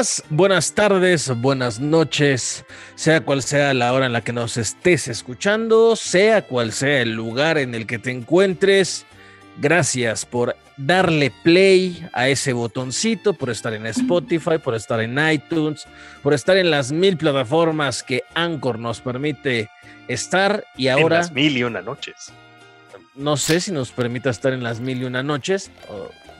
Días, buenas tardes, buenas noches, sea cual sea la hora en la que nos estés escuchando, sea cual sea el lugar en el que te encuentres. Gracias por darle play a ese botoncito, por estar en Spotify, por estar en iTunes, por estar en las mil plataformas que Anchor nos permite estar y ahora... En las mil y una noches. No sé si nos permita estar en las mil y una noches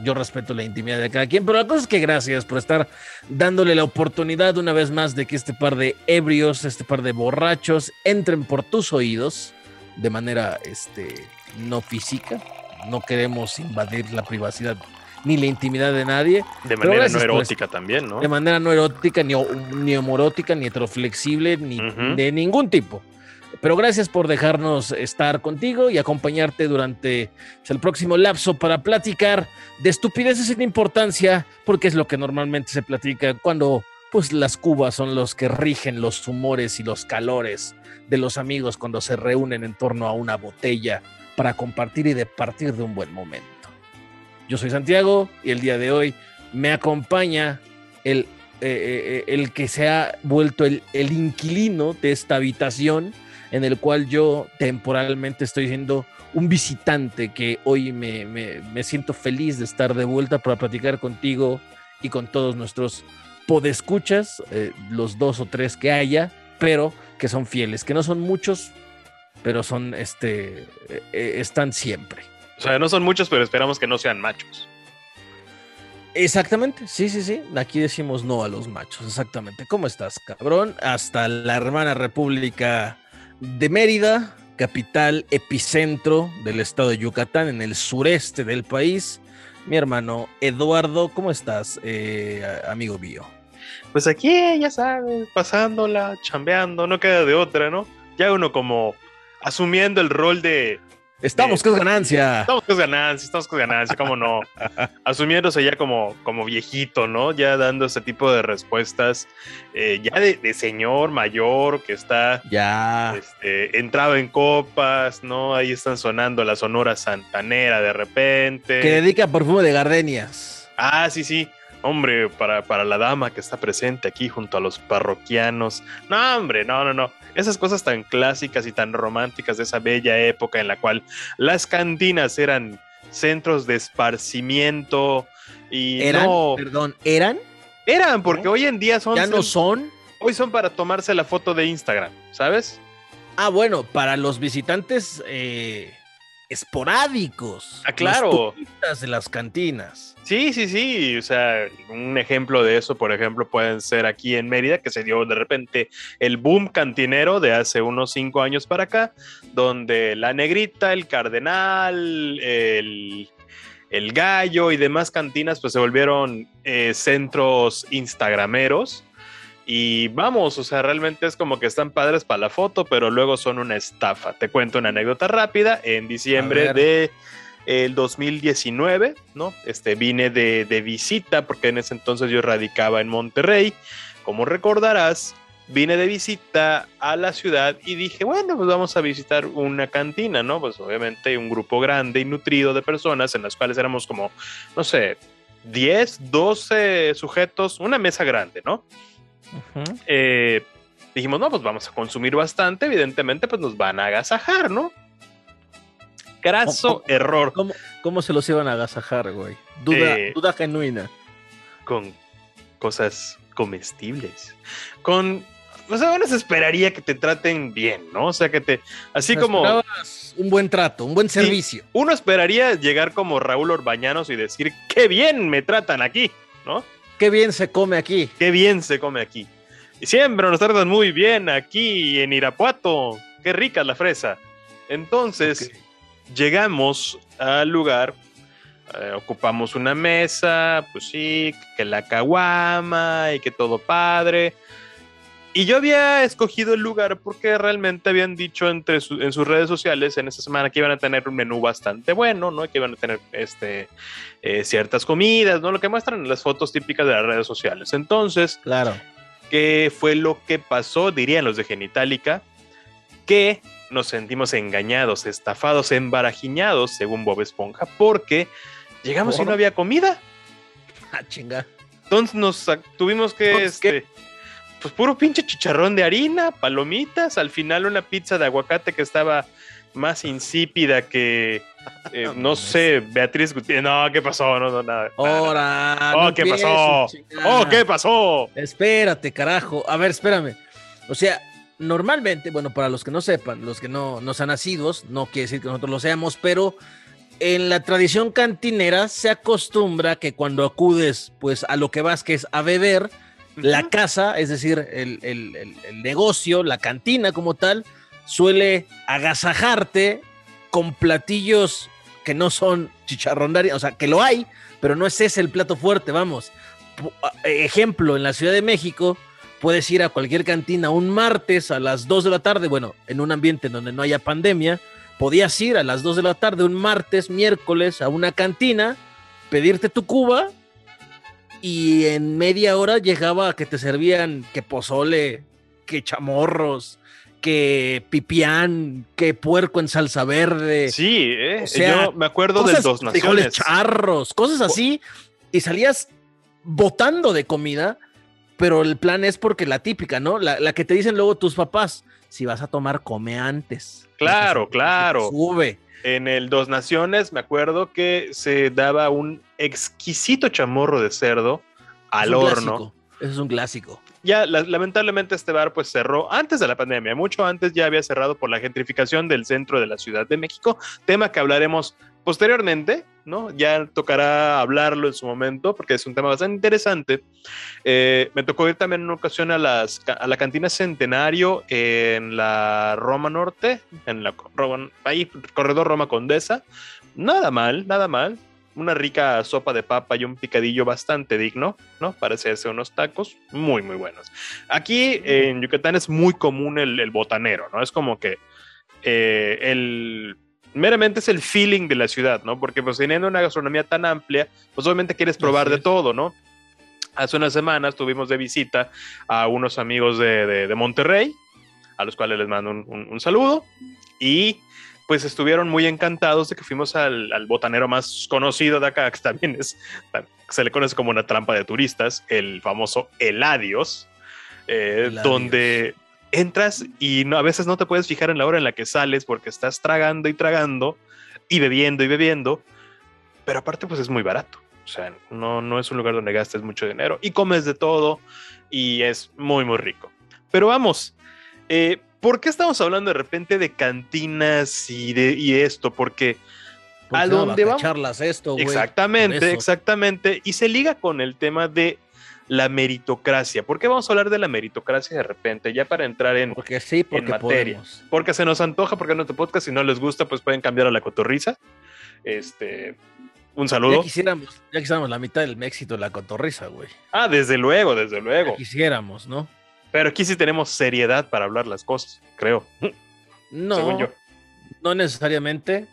yo respeto la intimidad de cada quien, pero la cosa es que gracias por estar dándole la oportunidad una vez más de que este par de ebrios, este par de borrachos entren por tus oídos de manera este, no física. No queremos invadir la privacidad ni la intimidad de nadie. De manera no erótica también, ¿no? De manera no erótica, ni, ni homorótica, ni heteroflexible, ni de ningún tipo. Pero gracias por dejarnos estar contigo y acompañarte durante el próximo lapso para platicar de estupideces sin importancia, porque es lo que normalmente se platica cuando pues las cubas son los que rigen los humores y los calores de los amigos cuando se reúnen en torno a una botella para compartir y departir de un buen momento. Yo soy Santiago y el día de hoy me acompaña el, eh, eh, el que se ha vuelto el, el inquilino de esta habitación en el cual yo temporalmente estoy siendo un visitante que hoy me, siento feliz de estar de vuelta para platicar contigo y con todos nuestros podescuchas, eh, los dos o tres que haya, pero que son fieles, que no son muchos, pero son, este, eh, eh, están siempre. O sea, no son muchos, pero esperamos que no sean machos. Exactamente, sí, sí, sí. Aquí decimos no a los machos, exactamente. ¿Cómo estás, cabrón? Hasta la hermana República de Mérida, capital epicentro del estado de Yucatán, en el sureste del país. Mi hermano Eduardo, ¿cómo estás, eh, amigo mío? Pues aquí, ya sabes, pasándola, chambeando, no queda de otra, ¿no? Ya uno como asumiendo el rol de Estamos con ganancia. Estamos con ganancia, estamos con ganancia, cómo no. Asumiéndose ya como, como viejito, ¿no? Ya dando ese tipo de respuestas, eh, ya de, señor mayor que está ya este, entrado en copas, ¿no? Ahí están sonando la sonora santanera de repente. Que dedica perfume de gardenias. Ah, sí, sí. Hombre, para, para la dama que está presente aquí junto a los parroquianos. No, hombre, no, no, no esas cosas tan clásicas y tan románticas de esa bella época en la cual las cantinas eran centros de esparcimiento y ¿Eran? Perdón, ¿eran? Eran, porque hoy en día son... ¿Ya no son? Hoy son para tomarse la foto de Instagram, ¿sabes? Ah, bueno, para los visitantes eh, esporádicos. Ah, claro. de las cantinas. Sí, sí, sí. O sea, un ejemplo de eso, por ejemplo, pueden ser aquí en Mérida, que se dio de repente el boom cantinero de hace unos cinco años para acá, donde la negrita, el cardenal, el, gallo y demás cantinas, pues se volvieron eh, centros instagrameros y vamos, o sea, realmente es como que están padres para la foto, pero luego son una estafa. Te cuento una anécdota rápida. En diciembre de el 2019, ¿no? Este, vine de, de, visita porque en ese entonces yo radicaba en Monterrey. Como recordarás, vine de visita a la ciudad y dije, bueno, pues vamos a visitar una cantina, ¿no? Pues obviamente un grupo grande y nutrido de personas en las cuales éramos como, no sé, 10, 12 sujetos, una mesa grande, ¿no? Eh, dijimos, no, pues vamos a consumir bastante, evidentemente, pues nos van a agasajar, ¿no? Graso error. ¿cómo, se los iban a agasajar, güey? Duda, eh, duda genuina. Con cosas comestibles. Con o sea, uno se esperaría que te traten bien, ¿no? O sea, que te. Así como. Un buen trato, un buen servicio. uno esperaría llegar como Raúl Orbañanos y decir, qué bien me tratan aquí, ¿no? Qué bien se come aquí. Qué bien se come aquí. Y siempre nos tratan muy bien aquí en Irapuato. Qué rica la fresa. Entonces, llegamos al lugar, eh, ocupamos una mesa, pues sí, que la caguama y que todo padre. Y yo había escogido el lugar porque realmente habían dicho entre en sus redes sociales en esta semana que iban a tener un menú bastante bueno, ¿no? Que iban a tener este, eh, ciertas comidas, ¿no? Lo que muestran en las fotos típicas de las redes sociales. Entonces, claro. ¿qué fue lo que pasó? Dirían los de Genitalica, que nos sentimos engañados, estafados, embarajiñados, según Bob Esponja, porque llegamos y no había comida. Ah, chinga. Entonces nos tuvimos que, este, pues puro pinche chicharrón de harina, palomitas, al final una pizza de aguacate que estaba más insípida que, eh, no sé, Beatriz Gutiérrez. No, ¿qué pasó? No, no, nada. Ahora. Oh, ¿qué pasó? Oh, ¿qué pasó? Espérate, carajo. A ver, espérame. O sea, normalmente, bueno, para los que no sepan, los que no, no sean nacidos, no quiere decir que nosotros lo seamos, pero en la tradición cantinera se acostumbra que cuando acudes, pues a lo que vas, que es a beber, la casa, es decir, el, el negocio, la cantina como tal, suele agasajarte con platillos que no son chicharrón o sea, que lo hay, pero no es ese el plato fuerte, vamos. Ejemplo, en la Ciudad de México puedes ir a cualquier cantina un martes a las 2 de la tarde, bueno, en un ambiente donde no haya pandemia, podías ir a las 2 de la tarde un martes, miércoles a una cantina, pedirte tu cuba y en media hora llegaba a que te servían que pozole, que chamorros, que pipián, que puerco en salsa verde. Sí, ¿eh? yo me acuerdo de dos naciones. charros, cosas así, y salías botando de comida, pero el plan es porque la típica, ¿no? La, que te dicen luego tus papás, si vas a tomar, come antes. Claro, claro. Sube. En el Dos Naciones me acuerdo que se daba un exquisito chamorro de cerdo al horno. Eso es un clásico ya lamentablemente este bar pues cerró antes de la pandemia, mucho antes ya había cerrado por la gentrificación del centro de la Ciudad de México, tema que hablaremos posteriormente, ¿no? Ya tocará hablarlo en su momento porque es un tema bastante interesante. Eh, me tocó ir también en una ocasión a, las, a la cantina Centenario en la Roma Norte, en la ahí, corredor Roma Condesa. Nada mal, nada mal una rica sopa de papa y un picadillo bastante digno, ¿no? Para hacerse unos tacos muy, muy buenos. Aquí en Yucatán es muy común el, botanero, ¿no? Es como que eh, el meramente es el feeling de la ciudad, ¿no? Porque pues teniendo una gastronomía tan amplia, pues obviamente quieres probar de todo, ¿no? Hace unas semanas tuvimos de visita a unos amigos de, Monterrey, a los cuales les mando un saludo, y pues estuvieron muy encantados de que fuimos al, botanero más conocido de acá, que también es, se le conoce como una trampa de turistas, el famoso Eladios, eh, donde entras y no, a veces no te puedes fijar en la hora en la que sales porque estás tragando y tragando y bebiendo y bebiendo, pero aparte pues es muy barato. O sea, no, no es un lugar donde gastes mucho dinero y comes de todo y es muy, muy rico. Pero vamos, eh, ¿Por qué estamos hablando de repente de cantinas y de y esto? Porque a dónde vamos. esto, güey. Exactamente, exactamente. Y se liga con el tema de la meritocracia. ¿Por qué vamos a hablar de la meritocracia de repente? Ya para entrar en, porque sí, porque materia. Porque se nos antoja, porque no te podcast, si no les gusta, pues pueden cambiar a la cotorriza. Este, un saludo. Ya quisiéramos, ya quisiéramos la mitad del éxito de la cotorriza, güey. Ah, desde luego, desde luego. Ya quisiéramos, ¿no? Pero aquí sí tenemos seriedad para hablar las cosas, creo. No, no necesariamente.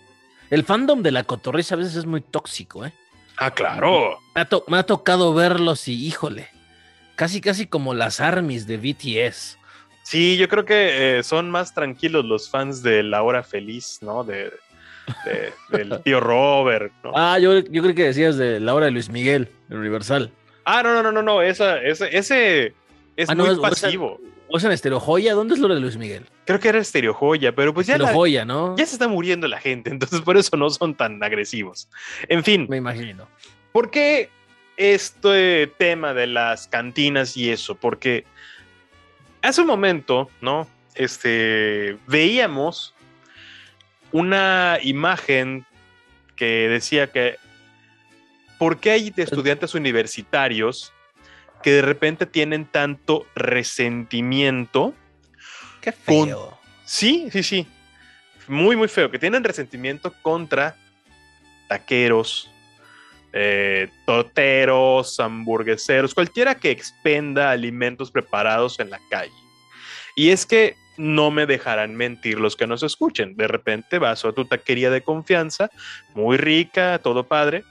El fandom de la cotorriza a veces es muy tóxico, ¿eh? Ah, claro. Me ha, tocado verlos y, híjole, casi, casi como las armies de BTS. Sí, yo creo que eh, son más tranquilos los fans de La Hora Feliz, ¿no? De, del tío Robert. ¿no? Ah, yo, yo creo que decías de La Hora de Luis Miguel, Universal. Ah, no, no, no, no, no, esa, ese, ese es ah, muy pasivo. ¿O es en Estereo Joya? ¿Dónde es lo de Luis Miguel? Creo que era Estereo Joya, pero pues ya. Joya, ¿no? Ya se está muriendo la gente, entonces por eso no son tan agresivos. En fin. Me imagino. ¿Por qué este tema de las cantinas y eso? Porque hace un momento, ¿no? Este, veíamos una imagen que decía que ¿por qué hay estudiantes universitarios que de repente tienen tanto resentimiento. Qué feo. Sí, sí, sí. Muy, muy feo. Que tienen resentimiento contra taqueros, eh, torteros, hamburgueseros, cualquiera que expenda alimentos preparados en la calle. Y es que no me dejarán mentir los que nos escuchen. De repente vas a tu taquería de confianza, muy rica, todo padre,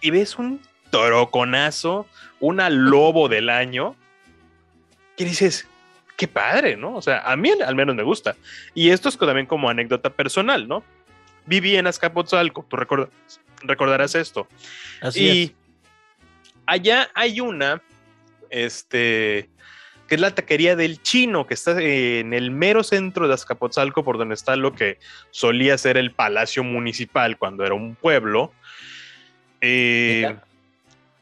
y ves un toroconazo, una lobo del año, que dices, qué padre, ¿no? O sea, a mí al menos me gusta. Y esto es también como anécdota personal, ¿no? Viví en Azcapotzalco, tú recordarás esto. Así y allá hay una, este, que es la taquería del chino, que está en el mero centro de Azcapotzalco, por donde está lo que solía ser el palacio municipal cuando era un pueblo. Eh,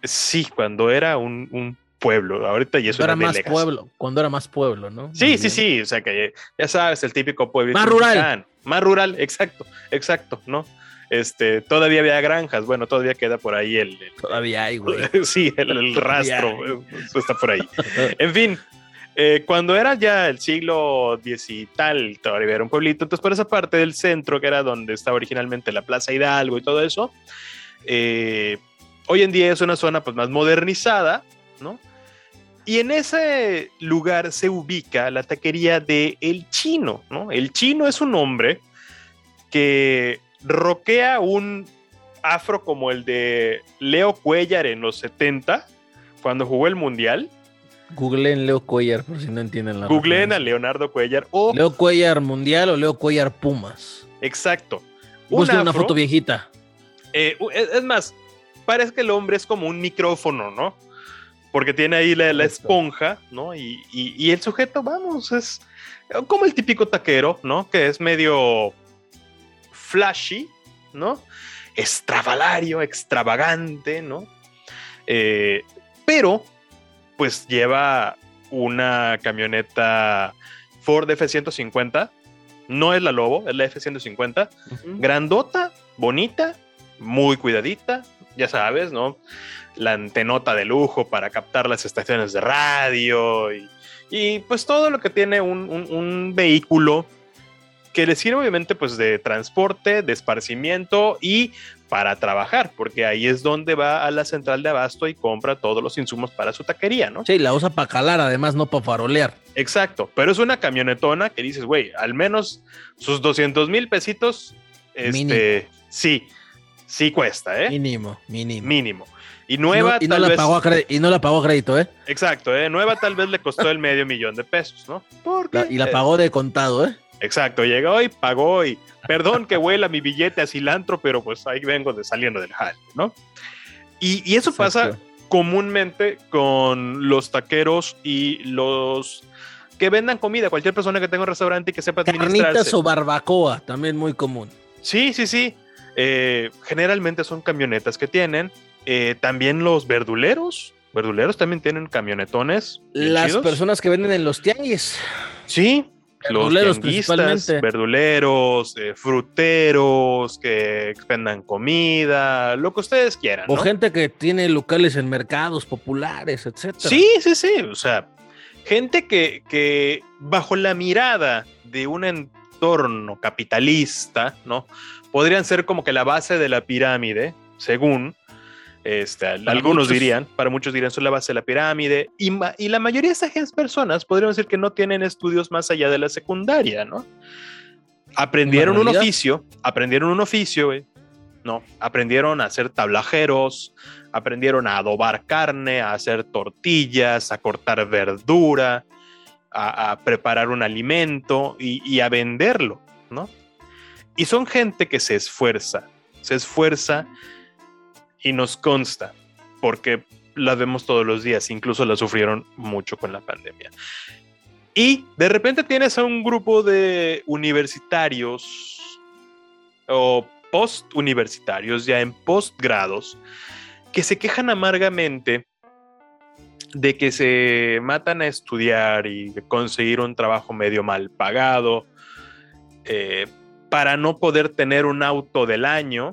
sí, cuando era un, pueblo. Ahorita ya es cuando era más pueblo, cuando era más pueblo, ¿no? Sí, sí, sí. O sea que ya sabes, el típico pueblo. Más rural. Más rural, exacto, exacto, ¿no? Este, todavía había granjas, bueno, todavía queda por ahí el. todavía hay, güey. sí, el, rastro está por ahí. en fin, eh, cuando era ya el siglo X y tal, todavía era un pueblito, entonces por esa parte del centro, que era donde estaba originalmente la Plaza Hidalgo y todo eso, eh, hoy en día es una zona pues más modernizada, ¿no? Y en ese lugar se ubica la taquería de El Chino, ¿no? El Chino es un hombre que roquea un afro como el de Leo Cuellar en los 70, cuando jugó el Mundial. Googleen Leo Cuellar, por si no entienden la Googleen a Leonardo Cuellar o... Leo Cuellar Mundial o Leo Cuellar Pumas. Exacto. Busquen una foto viejita. Eh, es más, parece que el hombre es como un micrófono, ¿no? Porque tiene ahí la, esponja, ¿no? Y, y, el sujeto, vamos, es como el típico taquero, ¿no? Que es medio flashy, ¿no? Extravalario, extravagante, ¿no? Eh, pero, pues lleva una camioneta Ford F-150, no es la Lobo, es la F-150, grandota, bonita, muy cuidadita, ya sabes, ¿no? La antenota de lujo para captar las estaciones de radio y, pues todo lo que tiene un, un vehículo que le sirve obviamente pues de transporte, de esparcimiento y para trabajar, porque ahí es donde va a la central de abasto y compra todos los insumos para su taquería, ¿no? Sí, la usa para calar, además no para farolear. Exacto, pero es una camionetona que dices, güey, al menos sus 200 mil pesitos, este, sí, sí cuesta, ¿eh? Mínimo, mínimo. Mínimo. Y nueva y no, la pagó a y no la pagó a crédito, ¿eh? Exacto, ¿eh? Nueva tal vez le costó el medio millón de pesos, ¿no? Porque, y la pagó de contado, ¿eh? Exacto, llegó y pagó y perdón que huela mi billete a cilantro, pero pues ahí vengo de saliendo del hall, ¿no? Y, eso pasa comúnmente con los taqueros y los que vendan comida, cualquier persona que tenga un restaurante y que sepa administrarse. Carnitas o barbacoa, también muy común. Sí, sí, sí. Eh, generalmente son camionetas que tienen. Eh, también los verduleros. Verduleros también tienen camionetones. Las personas que venden en los tianguis. Sí, verduleros principalmente. verduleros, eh, fruteros que expendan comida, lo que ustedes quieran. O gente que tiene locales en mercados populares, etcétera. Sí, sí, sí. O sea, gente que, que bajo la mirada de un entorno capitalista, ¿no? Podrían ser como que la base de la pirámide, según, este, algunos dirían, para muchos dirían, son la base de la pirámide, y, y, la mayoría de esas personas podríamos decir que no tienen estudios más allá de la secundaria, ¿no? Aprendieron un oficio, aprendieron un oficio, ¿no? Aprendieron a hacer tablajeros, aprendieron a adobar carne, a hacer tortillas, a cortar verdura, a, preparar un alimento y, y a venderlo, ¿no? Y son gente que se esfuerza, se esfuerza y nos consta, porque las vemos todos los días, incluso la sufrieron mucho con la pandemia. Y de repente tienes a un grupo de universitarios o post-universitarios, ya en postgrados, que se quejan amargamente de que se matan a estudiar y conseguir un trabajo medio mal pagado eh, para no poder tener un auto del año.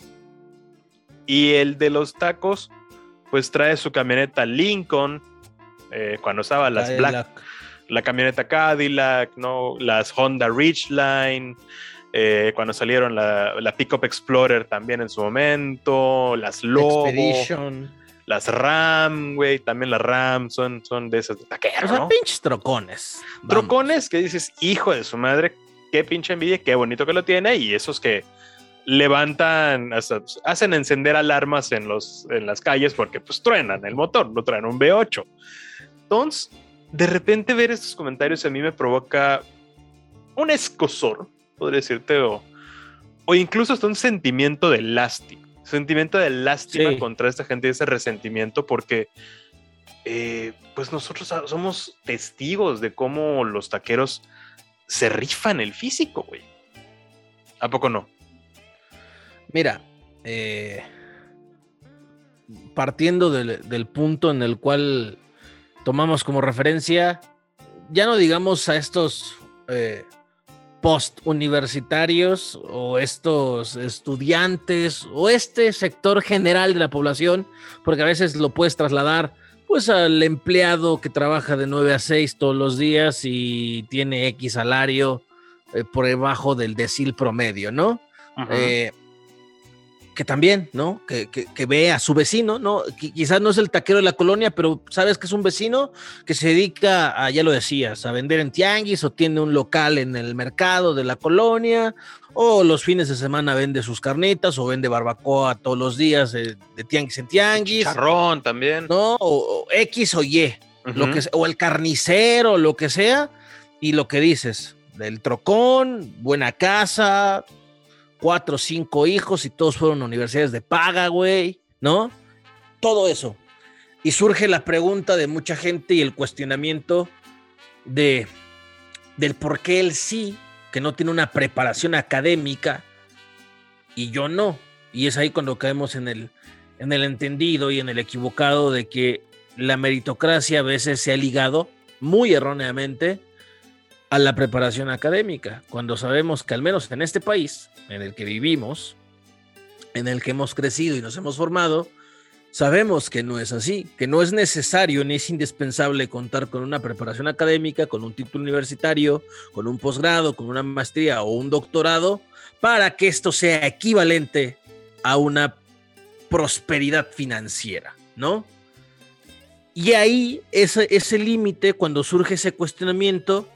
Y el de los tacos, pues trae su camioneta Lincoln, eh, cuando estaba las Black, la camioneta Cadillac, ¿no? las Honda Ridgeline, eh, cuando salieron la, la, Pickup Explorer también en su momento, las Lobo, las Ram, güey, también las Ram son, son de esas de taqueros, o sea, pinches trocones. Trocones que dices, hijo de su madre, qué pinche envidia, qué bonito que lo tiene, y esos que levantan, hacen encender alarmas en, los, en las calles porque pues truenan el motor, no traen un V8. Entonces, de repente ver estos comentarios a mí me provoca un escosor, podría decirte, o, o incluso hasta un sentimiento de lástima. Sentimiento de lástima contra esta gente y ese resentimiento porque eh, pues nosotros somos testigos de cómo los taqueros se rifan el físico, güey. ¿A poco no? Mira, eh, partiendo del, punto en el cual tomamos como referencia, ya no digamos a estos eh, post-universitarios o estos estudiantes o este sector general de la población, porque a veces lo puedes trasladar pues al empleado que trabaja de 9 a 6 todos los días y tiene X salario eh, por debajo del decil promedio, ¿no? Eh, que también, ¿no? Que, ve a su vecino, ¿no? quizás no es el taquero de la colonia, pero sabes que es un vecino que se dedica a, ya lo decías, a vender en tianguis o tiene un local en el mercado de la colonia o los fines de semana vende sus carnitas o vende barbacoa todos los días de, tianguis en tianguis. Charrón también. ¿No? O, X o Y, lo que, o el carnicero, lo que sea, y lo que dices, del trocón, buena casa, cuatro o cinco hijos y todos fueron universidades de paga, güey, ¿no? Todo eso. Y surge la pregunta de mucha gente y el cuestionamiento de del por qué él sí, que no tiene una preparación académica, y yo no. Y es ahí cuando caemos en el, en el entendido y en el equivocado de que la meritocracia a veces se ha ligado muy erróneamente a la preparación académica, cuando sabemos que al menos en este país en el que vivimos, en el que hemos crecido y nos hemos formado, sabemos que no es así, que no es necesario ni es indispensable contar con una preparación académica, con un título universitario, con un posgrado, con una maestría o un doctorado, para que esto sea equivalente a una prosperidad financiera, ¿no? Y ahí ese, ese límite, cuando surge ese cuestionamiento,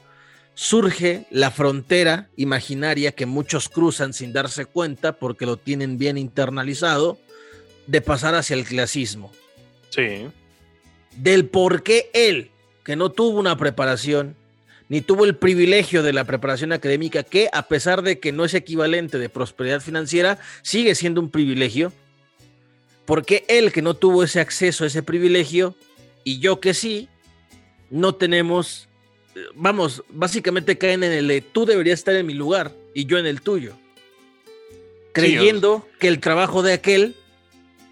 surge la frontera imaginaria que muchos cruzan sin darse cuenta porque lo tienen bien internalizado de pasar hacia el clasismo. Sí. Del por qué él, que no tuvo una preparación, ni tuvo el privilegio de la preparación académica, que a pesar de que no es equivalente de prosperidad financiera, sigue siendo un privilegio. Porque él que no tuvo ese acceso a ese privilegio, y yo que sí, no tenemos vamos, básicamente caen en el tú deberías estar en mi lugar y yo en el tuyo. Creyendo que el trabajo de aquel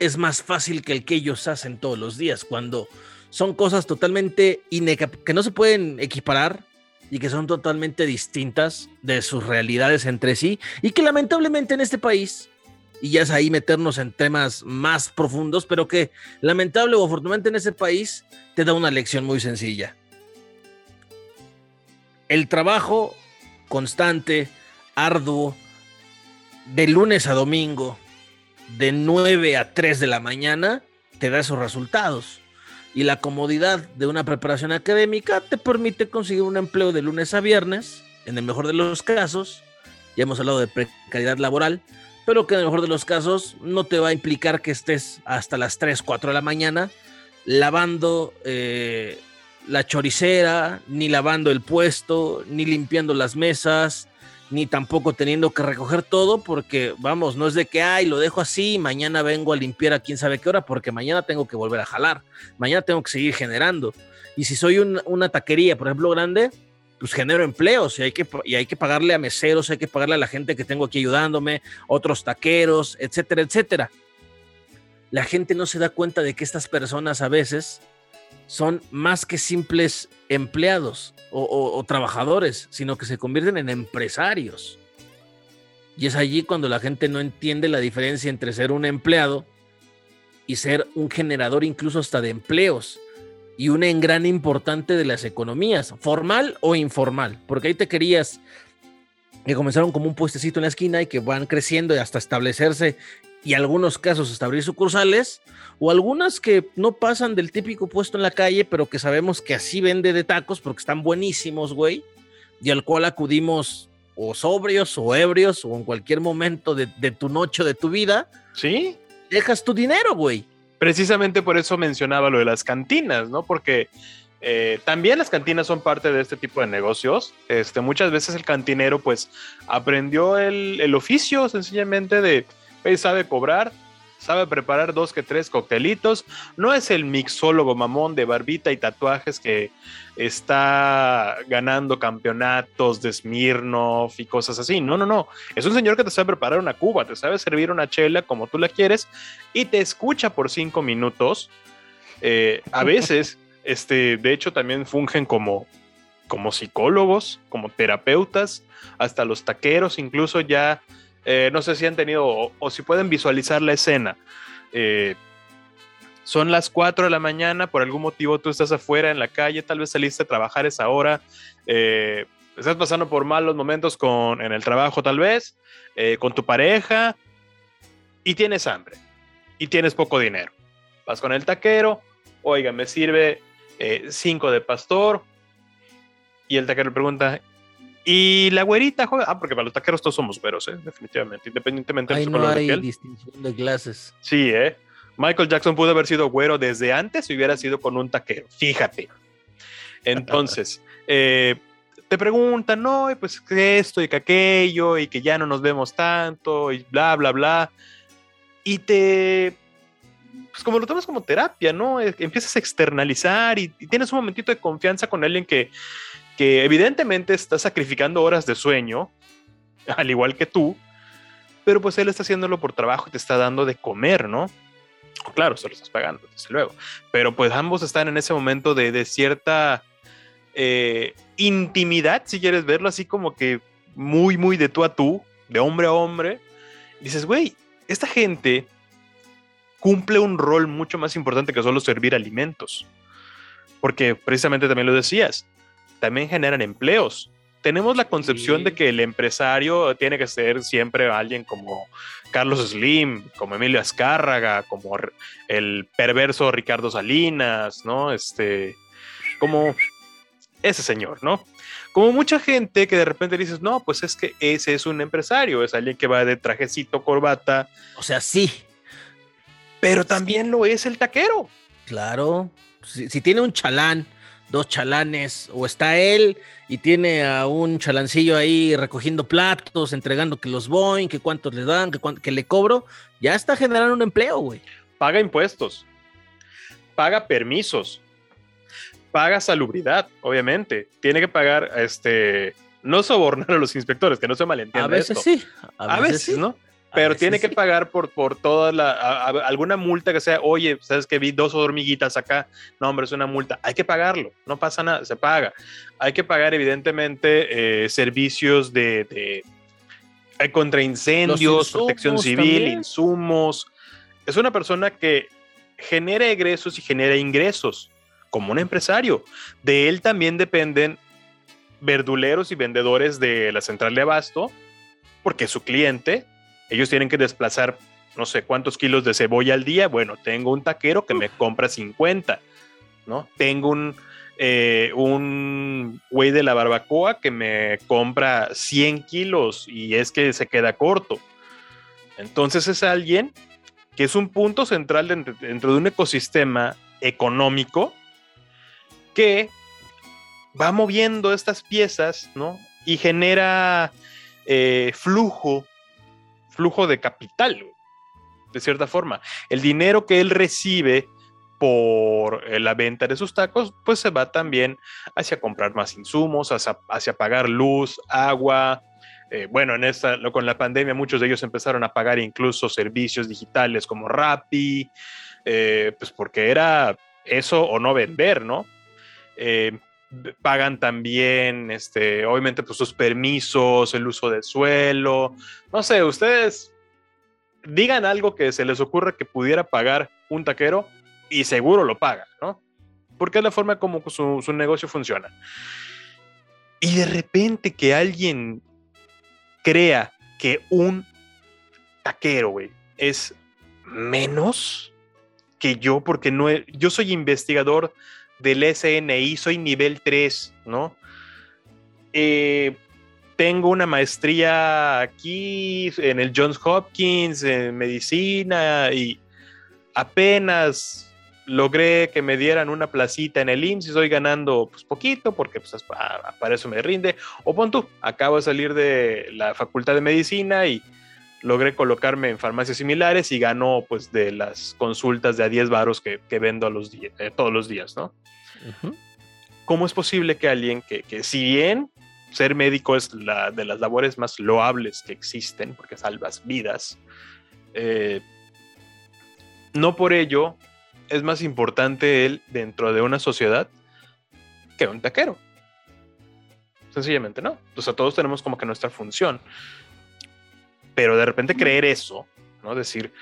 es más fácil que el que ellos hacen todos los días, cuando son cosas totalmente que no se pueden equiparar y que son totalmente distintas de sus realidades entre sí y que lamentablemente en este país y ya es ahí meternos en temas más profundos, pero que lamentable o afortunadamente en ese país te da una lección muy sencilla el trabajo constante, arduo, de lunes a domingo, de 9 a 3 de la mañana, te da esos resultados. Y la comodidad de una preparación académica te permite conseguir un empleo de lunes a viernes, en el mejor de los casos, ya hemos hablado de precariedad laboral, pero que en el mejor de los casos no te va a implicar que estés hasta las 3, 4 de la mañana lavando eh, la choricera, ni lavando el puesto, ni limpiando las mesas, ni tampoco teniendo que recoger todo, porque vamos, no es de que, ay, lo dejo así, mañana vengo a limpiar a quién sabe qué hora, porque mañana tengo que volver a jalar, mañana tengo que seguir generando. Y si soy una taquería, por ejemplo, grande, pues genero empleos y hay, que, y hay que pagarle a meseros, hay que pagarle a la gente que tengo aquí ayudándome, otros taqueros, etcétera, etcétera. La gente no se da cuenta de que estas personas a veces son más que simples empleados o, trabajadores, sino que se convierten en empresarios. Y es allí cuando la gente no entiende la diferencia entre ser un empleado y ser un generador incluso hasta de empleos y un engrane importante de las economías, formal o informal, porque ahí te querías que comenzaron como un puestecito en la esquina y que van creciendo y hasta establecerse y algunos casos hasta abrir sucursales, o algunas que no pasan del típico puesto en la calle, pero que sabemos que así vende de tacos porque están buenísimos, güey, y al cual acudimos o sobrios o ebrios o en cualquier momento de, tu noche de tu vida. Sí. Dejas tu dinero, güey. Precisamente por eso mencionaba lo de las cantinas, ¿no? Porque eh, también las cantinas son parte de este tipo de negocios. Este, muchas veces el cantinero pues aprendió el, el oficio sencillamente de, sabe cobrar, sabe preparar dos que tres coctelitos, no es el mixólogo mamón de barbita y tatuajes que está ganando campeonatos de Smirnoff y cosas así. No, no, no. Es un señor que te sabe preparar una cuba, te sabe servir una chela como tú la quieres y te escucha por cinco minutos. Eh, a veces, este, de hecho, también fungen como, como psicólogos, como terapeutas, hasta los taqueros, incluso ya eh, no sé si han tenido o, si pueden visualizar la escena. Eh, son las 4 de la mañana, por algún motivo tú estás afuera en la calle, tal vez saliste a trabajar esa hora, eh, estás pasando por malos momentos con, en el trabajo tal vez, con tu pareja y tienes hambre y tienes poco dinero. Vas con el taquero, oiga, me sirve 5 de pastor y el taquero pregunta, y la güerita juega. Ah, porque para los taqueros todos somos güeros, ¿eh? definitivamente, independientemente de su no hay distinción de clases. Sí, ¿eh? Michael Jackson pudo haber sido güero desde antes si hubiera sido con un taquero. Fíjate. Entonces, eh, te preguntan, no, pues que esto y que aquello, y que ya no nos vemos tanto, y bla, bla, bla. Y te. Pues como lo tomas como terapia, ¿no? Empiezas a externalizar y tienes un momentito de confianza con alguien que que evidentemente está sacrificando horas de sueño, al igual que tú, pero pues él está haciéndolo por trabajo y te está dando de comer, ¿no? Claro, se lo estás pagando, desde luego. Pero pues ambos están en ese momento de, cierta eh, intimidad, si quieres verlo así como que muy, muy de tú a tú, de hombre a hombre. dices, güey, esta gente cumple un rol mucho más importante que solo servir alimentos. Porque precisamente también lo decías, también generan empleos. Tenemos la concepción de que el empresario tiene que ser siempre alguien como Carlos Slim, como Emilio Azcárraga, como el perverso Ricardo Salinas, ¿no? Este, como ese señor, ¿no? Como mucha gente que de repente dices, no, pues es que ese es un empresario, es alguien que va de trajecito, corbata. O sea, sí. Pero también lo es el taquero. Claro. si tiene un chalán dos chalanes, o está él y tiene a un chalancillo ahí recogiendo platos, entregando que los Boeing, que cuántos le dan, que, que le cobro, ya está generando un empleo, güey. Paga impuestos, paga permisos, paga salubridad, obviamente. Tiene que pagar, este, no sobornar a los inspectores, que no se malentienda. A veces sí. A veces, ¿no? Pero tiene que pagar por, por toda la, alguna multa que sea, oye, sabes que vi dos hormiguitas acá, no hombre, es una multa, hay que pagarlo, no pasa nada, se paga. Hay que pagar evidentemente eh, servicios de, de eh, contra incendios, protección civil, insumos. Es una persona que genera egresos y genera ingresos, como un empresario. De él también dependen verduleros y vendedores de la central de abasto, porque su cliente ellos tienen que desplazar no sé cuántos kilos de cebolla al día. Bueno, tengo un taquero que me compra 50, ¿no? Tengo un, eh, un güey de la barbacoa que me compra 100 kilos y es que se queda corto. Entonces es alguien que es un punto central dentro, de un ecosistema económico que va moviendo estas piezas, ¿no? Y genera eh, flujo flujo de capital, de cierta forma. El dinero que él recibe por eh, la venta de sus tacos, pues se va también hacia comprar más insumos, hacia, pagar luz, agua. Eh, bueno, en esta, con la pandemia muchos de ellos empezaron a pagar incluso servicios digitales como Rappi, eh, pues porque era eso o no vender, ¿no? Pagan también, este, obviamente, pues sus permisos, el uso del suelo. No sé, ustedes digan algo que se les ocurra que pudiera pagar un taquero y seguro lo paga, ¿no? Porque es la forma como su, negocio funciona. Y de repente que alguien crea que un taquero, güey, es menos que yo, porque no yo soy investigador del SNI, soy nivel 3, ¿no? Eh, tengo una maestría aquí en el Johns Hopkins, en medicina, y apenas logré que me dieran una placita en el IMSS y estoy ganando pues poquito porque pues, para eso me rinde. O pon tú, acabo de salir de la facultad de medicina y logré colocarme en farmacias similares y gano pues de las consultas de a 10 varos que, vendo a los eh, todos los días, ¿no? ¿Cómo es posible que alguien que, que, si bien ser médico es la de las labores más loables que existen, porque salvas vidas, eh, no por ello es más importante él dentro de una sociedad que un taquero. Sencillamente no. O sea, todos tenemos como que nuestra función. Pero de repente creer eso, ¿no? Decir,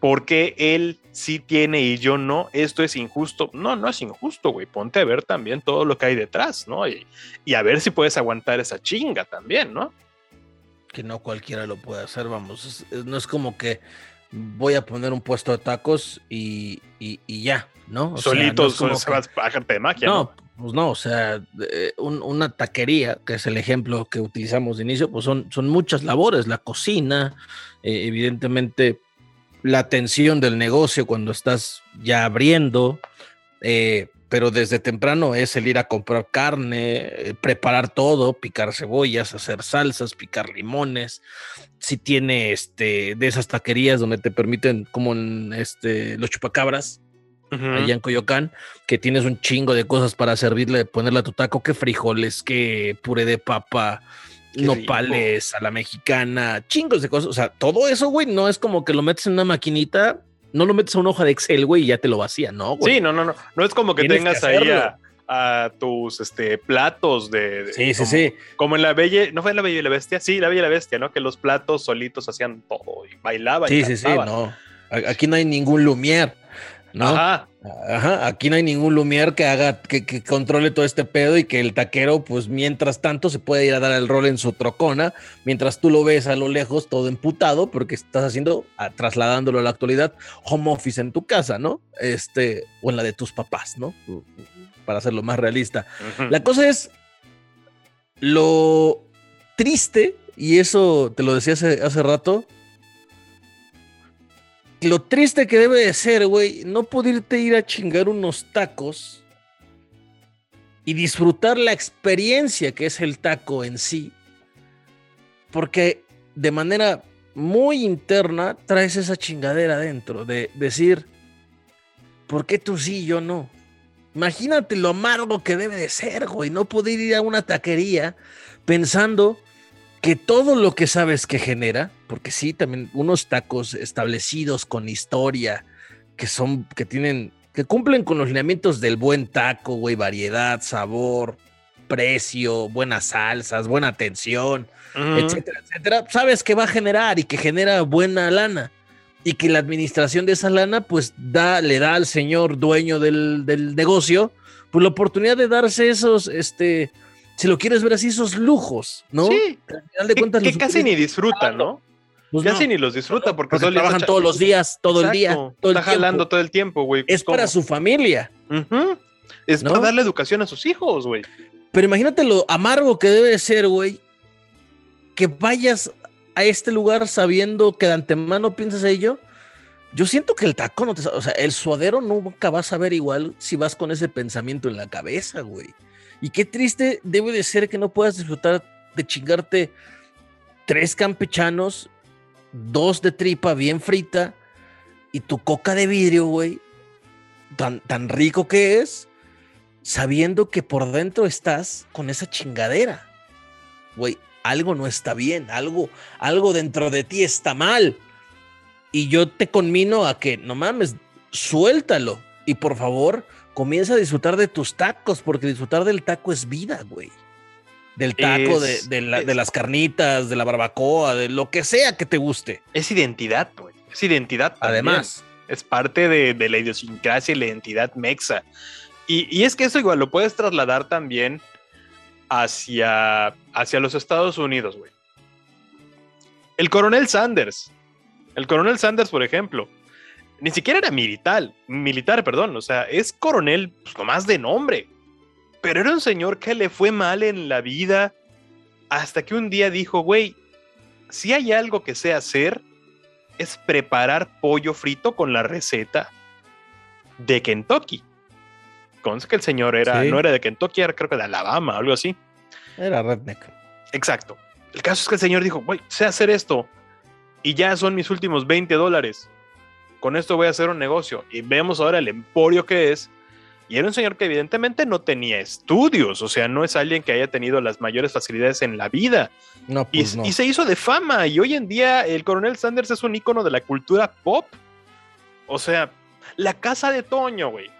¿por qué él sí tiene y yo no? Esto es injusto. No, no es injusto, güey. Ponte a ver también todo lo que hay detrás, ¿no? Y, y a ver si puedes aguantar esa chinga también, ¿no? Que no cualquiera lo puede hacer, vamos. no es como que voy a poner un puesto de tacos y, ya, ¿no? Solitos, sea, no va a de magia. No, pues no, o sea, una taquería, que es el ejemplo que utilizamos de inicio, pues son, son muchas labores, la cocina, eh, evidentemente la atención del negocio cuando estás ya abriendo, eh, pero desde temprano es el ir a comprar carne, eh, preparar todo, picar cebollas, hacer salsas, picar limones. Si tiene este de esas taquerías donde te permiten, como en este los chupacabras, allá en Coyoacán, que tienes un chingo de cosas para servirle, ponerle a tu taco, que frijoles, que puré de papa, nopales a la mexicana, chingos de cosas. O sea, todo eso, güey, no es como que lo metes en una maquinita no lo metes a una hoja de Excel, güey, y ya te lo vacía, ¿no? Sí, no, no, no. No es como que tengas ahí a, tus este, platos de. sí, sí, sí. Como en la Bella. ¿No fue en la Bella y la Bestia? Sí, la Bella y la Bestia, ¿no? Que los platos solitos hacían todo y bailaban. Sí, sí, sí, no. Aquí no hay ningún Lumière. ¿No? Ajá. Ajá, aquí no hay ningún Lumière que haga, que, controle todo este pedo y que el taquero, pues mientras tanto, se puede ir a dar el rol en su trocona, mientras tú lo ves a lo lejos todo emputado, porque estás haciendo, trasladándolo a la actualidad, home office en tu casa, ¿no? Este, o en la de tus papás, ¿no? Para hacerlo más realista. La cosa es lo triste, y eso te lo decía hace, hace rato, lo triste que debe de ser, güey, no poderte ir a chingar unos tacos y disfrutar la experiencia que es el taco en sí. Porque de manera muy interna traes esa chingadera dentro de decir, ¿por qué tú sí y yo no? Imagínate lo amargo que debe de ser, güey, no poder ir a una taquería pensando que todo lo que sabes que genera, porque sí, también unos tacos establecidos con historia, que son, que tienen, que cumplen con los lineamientos del buen taco, güey, variedad, sabor, precio, buenas salsas, buena atención, etcétera, etcétera, sabes que va a generar y que genera buena lana. Y que la administración de esa lana, pues da, le da al señor dueño del, del negocio, pues la oportunidad de darse esos, este, si lo quieres ver así, esos lujos, ¿no? Sí. que, casi ni disfrutan, ¿no? Pues casi ni los disfruta porque, trabajan todos los días, todo el día. Todo está jalando todo el tiempo, güey. Es para su familia. Es para darle educación a sus hijos, güey. Pero imagínate lo amargo que debe ser, güey, que vayas a este lugar sabiendo que de antemano piensas ello. Yo siento que el taco no te... O sea, el suadero nunca vas a ver igual si vas con ese pensamiento en la cabeza, güey. Y qué triste debe de ser que no puedas disfrutar de chingarte tres campechanos, dos de tripa bien frita y tu coca de vidrio, güey, tan, tan rico que es, sabiendo que por dentro estás con esa chingadera. Güey, algo no está bien, algo, algo dentro de ti está mal. Y yo te conmino a que, no mames, suéltalo. Y por favor, comienza a disfrutar de tus tacos, porque disfrutar del taco es vida, güey. Del taco, de, las carnitas, de la barbacoa, de lo que sea que te guste. Es identidad, güey. Es identidad. Además. Es parte de, la idiosincrasia y la identidad mexa. Y, es que eso igual lo puedes trasladar también hacia, hacia los Estados Unidos, güey. El coronel Sanders. El coronel Sanders, por ejemplo, ni siquiera era militar, militar, perdón, o sea, es coronel pues, más de nombre. Pero era un señor que le fue mal en la vida hasta que un día dijo, güey, si hay algo que sé hacer, es preparar pollo frito con la receta de Kentucky. Conste que el señor era, no era de Kentucky, era creo que de Alabama, algo así. Era redneck. Exacto. El caso es que el señor dijo, güey, sé hacer esto. y ya son mis últimos 20 dólares. Con esto voy a hacer un negocio. Y vemos ahora el emporio que es. Y era un señor que evidentemente no tenía estudios, o sea, no es alguien que haya tenido las mayores facilidades en la vida. No, y, pues no. y se hizo de fama. Y hoy en día el coronel Sanders es un ícono de la cultura pop. O sea, la casa de Toño, güey.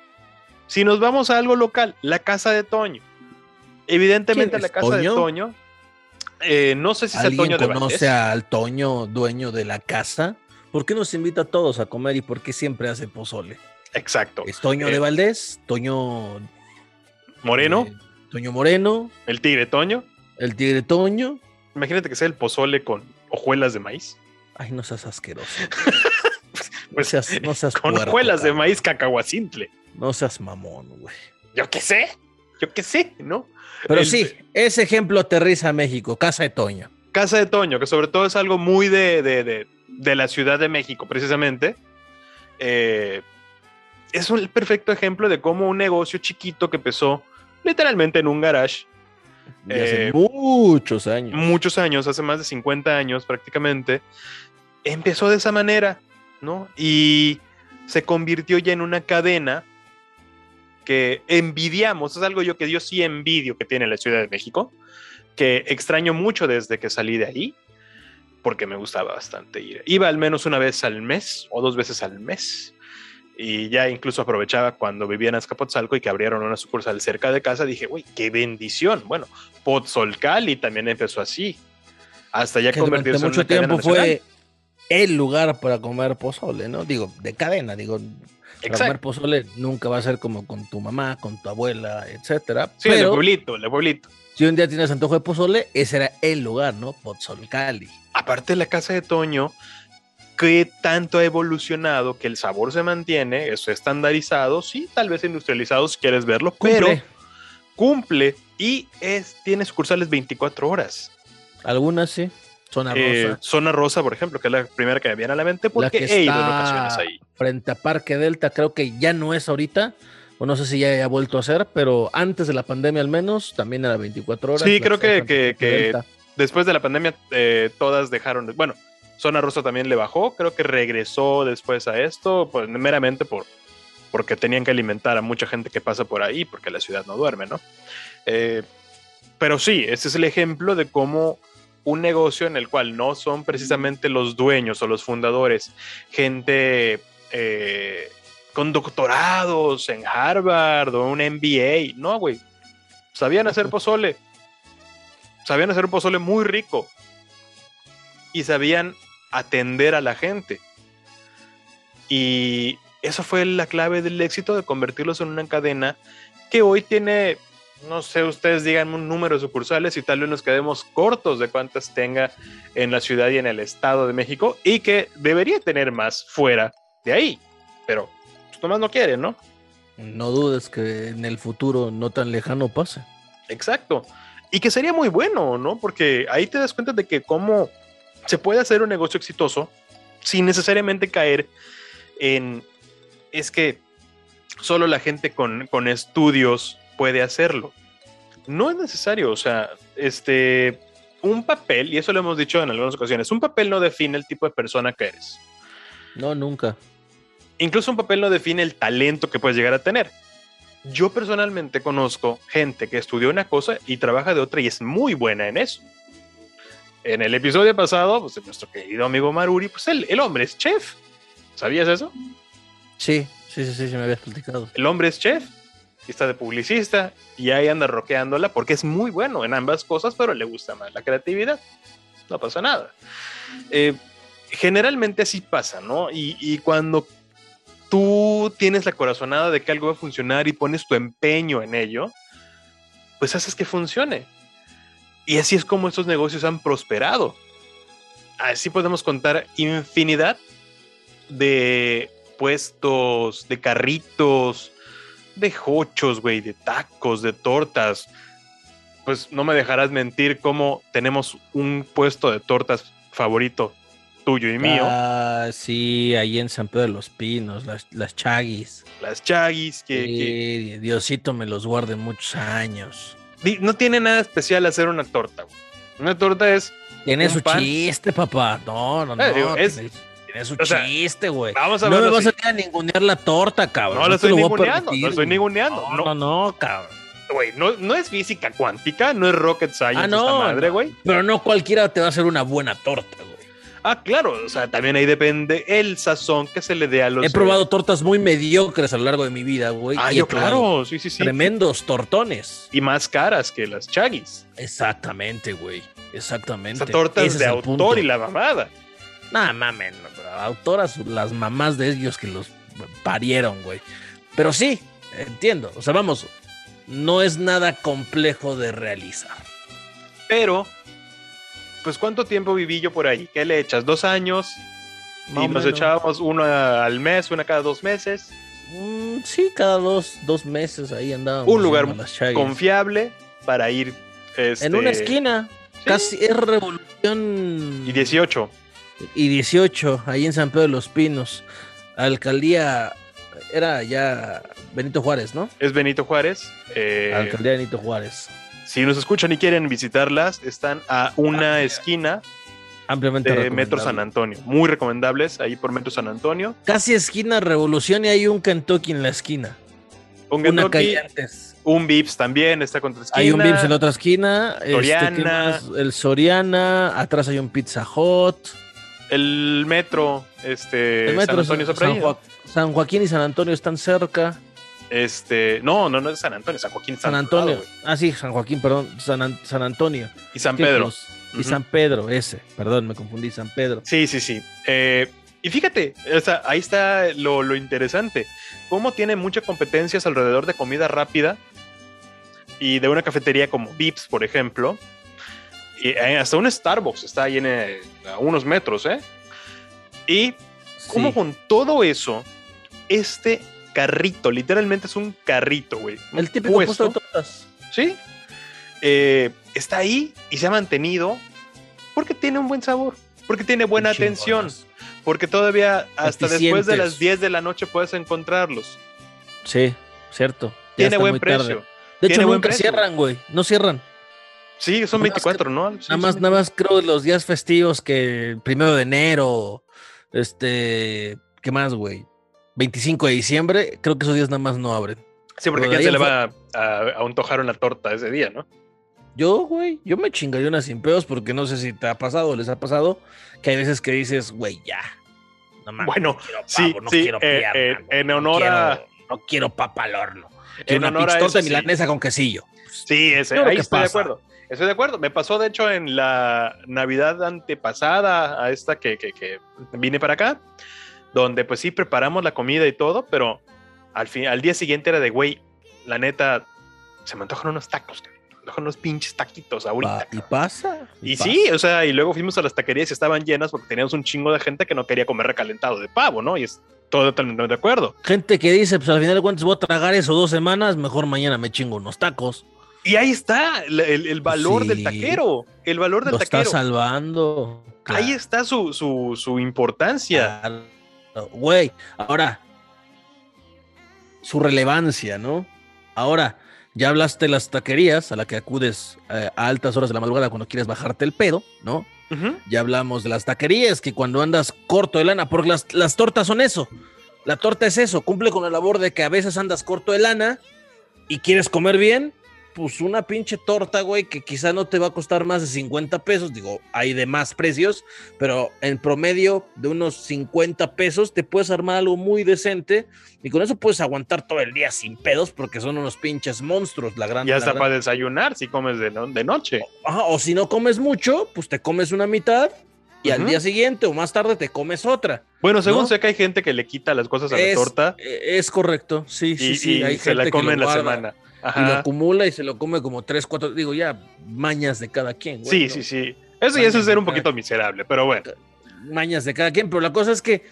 Si nos vamos a algo local, la casa de Toño. Evidentemente ¿Quién la es casa de Toño? Eh, no sé si sea ¿Alguien Toño de conoce Valdés. al Toño, dueño de la casa? ¿Por qué nos invita a todos a comer y por qué siempre hace pozole? Exacto. ¿Es Toño Eh, de Valdés? ¿Toño Moreno, eh, Toño Moreno? el tigre Toño. ¿El Tigre Toño? Imagínate que sea el pozole con hojuelas de maíz. Ay, no seas asqueroso. No Pues, seas, no seas con puerco, hojuelas de maíz cacahuacintle. No seas mamón, güey. Yo qué sé. Yo qué sé, ¿no? Pero El- sí, ese ejemplo aterriza a México, Casa de Toño. Casa de Toño, que sobre todo es algo muy de, de, de- de la Ciudad de México, precisamente. Eh, es un perfecto ejemplo de cómo un negocio chiquito que empezó literalmente en un garage hace Eh, muchos años. muchos años, hace más de 50 años prácticamente, empezó de esa manera, ¿no? Y se convirtió ya en una cadena que envidiamos, es algo yo que yo sí envidio que tiene la Ciudad de México, que extraño mucho desde que salí de ahí, porque me gustaba bastante ir. Iba al menos una vez al mes o dos veces al mes. Y ya incluso aprovechaba cuando vivía en Azcapotzalco y que abrieron una sucursal cerca de casa. Dije, güey, qué bendición. Bueno, Potzolcali también empezó así. Hasta ya que convertirse en mucho una tiempo fue el lugar para comer pozole, ¿no? Digo, de cadena, digo, para comer pozole nunca va a ser como con tu mamá, con tu abuela, etcétera. Sí, el pueblito, el pueblito. Si un día tienes antojo de pozole, ese era el lugar, ¿no? Pozzolcali. Aparte de la casa de Toño, que tanto ha evolucionado que el sabor se mantiene, es estandarizado, sí, tal vez industrializado si quieres verlo, pero Cumple. y es, tiene sucursales 24 horas. Algunas sí. Zona Eh, Rosa. Zona Rosa, por ejemplo, que es la primera que me viene a la mente, La porque que he ido en ocasiones ahí. frente a Parque Delta, creo que ya no es ahorita. O no sé si ya haya vuelto a ser, pero antes de la pandemia al menos, también era 24 horas. Sí, creo que- que-. Después de la pandemia, eh, todas dejaron, de- bueno, Zona Rosa también le bajó, creo que regresó después a esto, pues meramente por, porque tenían que alimentar a mucha gente que pasa por ahí, porque la ciudad no duerme, ¿no? Eh, pero sí, ese es el ejemplo de cómo un negocio en el cual no son precisamente los dueños o los fundadores, gente eh, con doctorados en Harvard o un MBA, no, güey, sabían hacer pozole, sabían hacer un pozole muy rico. Y sabían atender a la gente. Y eso fue la clave del éxito de convertirlos en una cadena que hoy tiene, no sé, ustedes digan un número de sucursales y tal vez nos quedemos cortos de cuántas tenga en la ciudad y en el estado de México y que debería tener más fuera de ahí, pero nomás no quieren, ¿no? No dudes que en el futuro no tan lejano pase. Exacto. Y que sería muy bueno, ¿no? Porque ahí te das cuenta de que cómo se puede hacer un negocio exitoso sin necesariamente caer en... Es que solo la gente con, con estudios puede hacerlo. No es necesario, o sea, este, un papel, y eso lo hemos dicho en algunas ocasiones, un papel no define el tipo de persona que eres. No, nunca. Incluso un papel no define el talento que puedes llegar a tener. Yo personalmente conozco gente que estudió una cosa y trabaja de otra y es muy buena en eso. En el episodio pasado, pues nuestro querido amigo Maruri, pues el, el hombre es chef. ¿Sabías eso? Sí, sí, sí, sí, me habías platicado. El hombre es chef y está de publicista y ahí anda roqueándola porque es muy bueno en ambas cosas, pero le gusta más la creatividad. No pasa nada. Eh, generalmente así pasa, ¿no? Y, y cuando tú tienes la corazonada de que algo va a funcionar y pones tu empeño en ello, pues haces que funcione. Y así es como estos negocios han prosperado. Así podemos contar infinidad de puestos, de carritos, de hochos, güey, de tacos, de tortas. Pues no me dejarás mentir cómo tenemos un puesto de tortas favorito tuyo y mío. Ah, sí, ahí en San Pedro de los Pinos, las, las chaguis. Las chaguis, que, que Sí, Diosito me los guarde muchos años. no tiene nada especial hacer una torta. güey. Una torta es Tiene su chiste, papá. No, no, eh, no. es, tiene, su chiste, güey. Vamos a no me vas a a ningunear la torta, cabrón. No, no la estoy ninguneando. No estoy ninguneando. No, no, no, cabrón. Güey, no, no es física cuántica, no es rocket science ah, no, esta madre, güey. pero no cualquiera te va a hacer una buena torta, güey. Ah, claro, o sea, también ahí depende el sazón que se le dé a los. He probado tortas muy mediocres a lo largo de mi vida, güey. Ah, yo claro, sí, sí, sí. Tremendos tortones. Y más caras que las chagis. Exactamente, güey. Exactamente. Esa tortas de autor y la mamada. Nah, mamen, autoras, las mamás de ellos que los parieron, güey. Pero sí, entiendo. O sea, vamos, no es nada complejo de realizar. Pero pues ¿cuánto tiempo viví yo por ahí? ¿Qué le echas? ¿Dos años? y nos echábamos uno al mes, una cada dos meses. Mm, sí, cada dos, dos meses ahí andábamos. Un lugar confiable para ir. Este... En una esquina. Casi es Revolución. Y 18. Y 18, ahí en San Pedro de los Pinos. Alcaldía. Era ya Benito Juárez, ¿no? Es Benito Juárez. Eh... Alcaldía Benito Juárez. Si nos escuchan y quieren visitarlas, están a una esquina ampliamente de Metro San Antonio. Muy recomendables ahí por Metro San Antonio. Casi esquina Revolución y hay un Kentucky en la esquina. Un una calle antes. Un Vips también está contra esquina. Hay un Vips en la otra esquina. Este, Soriana. el Soriana. Atrás hay un Pizza Hut. El metro, este, el metro San Antonio San Joaquín y San Antonio están cerca. Este, no, no, no es San Antonio, San Joaquín. San, Antonio. ah, sí, San Joaquín, perdón, San, San Antonio. Y San Pedro. Y San Pedro, ese, perdón, me confundí, San Pedro. Sí, sí, sí. Eh, y fíjate, ahí está lo, interesante. Cómo tiene muchas competencias alrededor de comida rápida y de una cafetería como Vips, por ejemplo. Y eh, hasta un Starbucks está ahí en, eh, a unos metros, ¿eh? Y cómo con todo eso, este carrito, literalmente es un carrito, güey. El típico puesto, de tortas. Sí. Eh, está ahí y se ha mantenido porque tiene un buen sabor, porque tiene buena atención, porque todavía hasta después de las 10 de la noche puedes encontrarlos. Sí, cierto. tiene buen precio. De hecho, nunca cierran, güey. No cierran. Sí, son 24, ¿no? nada más, nada más creo los días festivos que el primero de enero, este, ¿qué más, güey? 25 de diciembre, creo que esos días nada más no abren. Sí, porque quién se le va a, a, antojar una torta ese día, ¿no? Yo, güey, yo me chingaría unas sin pedos porque no sé si te ha pasado o les ha pasado que hay veces que dices, güey, ya. No bueno, sí, no sí, quiero eh, eh, en honor a... No quiero papa al horno. Quiero en una torta milanesa con quesillo. Sí, ese, ahí estoy de acuerdo. Estoy de acuerdo. Me pasó, de hecho, en la Navidad antepasada a esta que, que, que vine para acá donde pues sí preparamos la comida y todo, pero al, fin, al día siguiente era de, güey, la neta, se me antojan unos tacos, me antojan unos pinches taquitos ahorita. ¿Y pasa? Y, sí, o sea, y luego fuimos a las taquerías y estaban llenas porque teníamos un chingo de gente que no quería comer recalentado de pavo, ¿no? Y es todo totalmente de acuerdo. Gente que dice, pues al final de cuentas voy a tragar eso dos semanas, mejor mañana me chingo unos tacos. Y ahí está el, valor del taquero. El valor del Lo taquero. Está salvando. Ahí está su, su, su importancia. Güey, ahora, su relevancia, ¿no? Ahora, ya hablaste de las taquerías a las que acudes eh, a altas horas de la madrugada cuando quieres bajarte el pedo, ¿no? Ya hablamos de las taquerías, que cuando andas corto de lana, porque las, las tortas son eso. La torta es eso, cumple con la labor de que a veces andas corto de lana y quieres comer bien, pues una pinche torta, güey, que quizá no te va a costar más de 50 pesos. Digo, hay de más precios, pero en promedio de unos 50 pesos te puedes armar algo muy decente y con eso puedes aguantar todo el día sin pedos porque son unos pinches monstruos. La gran. Ya está para desayunar si comes de, de noche. O, si no comes mucho, pues te comes una mitad y al día siguiente o más tarde te comes otra. Bueno, según sé que hay gente que le quita las cosas a la torta. E, es correcto, sí, sí, sí. hay se la come en la semana y lo acumula y se lo come como tres, cuatro, digo ya, mañas de cada quien. sí, sí, sí. Eso ya es ser un poquito miserable, pero bueno. Mañas de cada quien, pero la cosa es que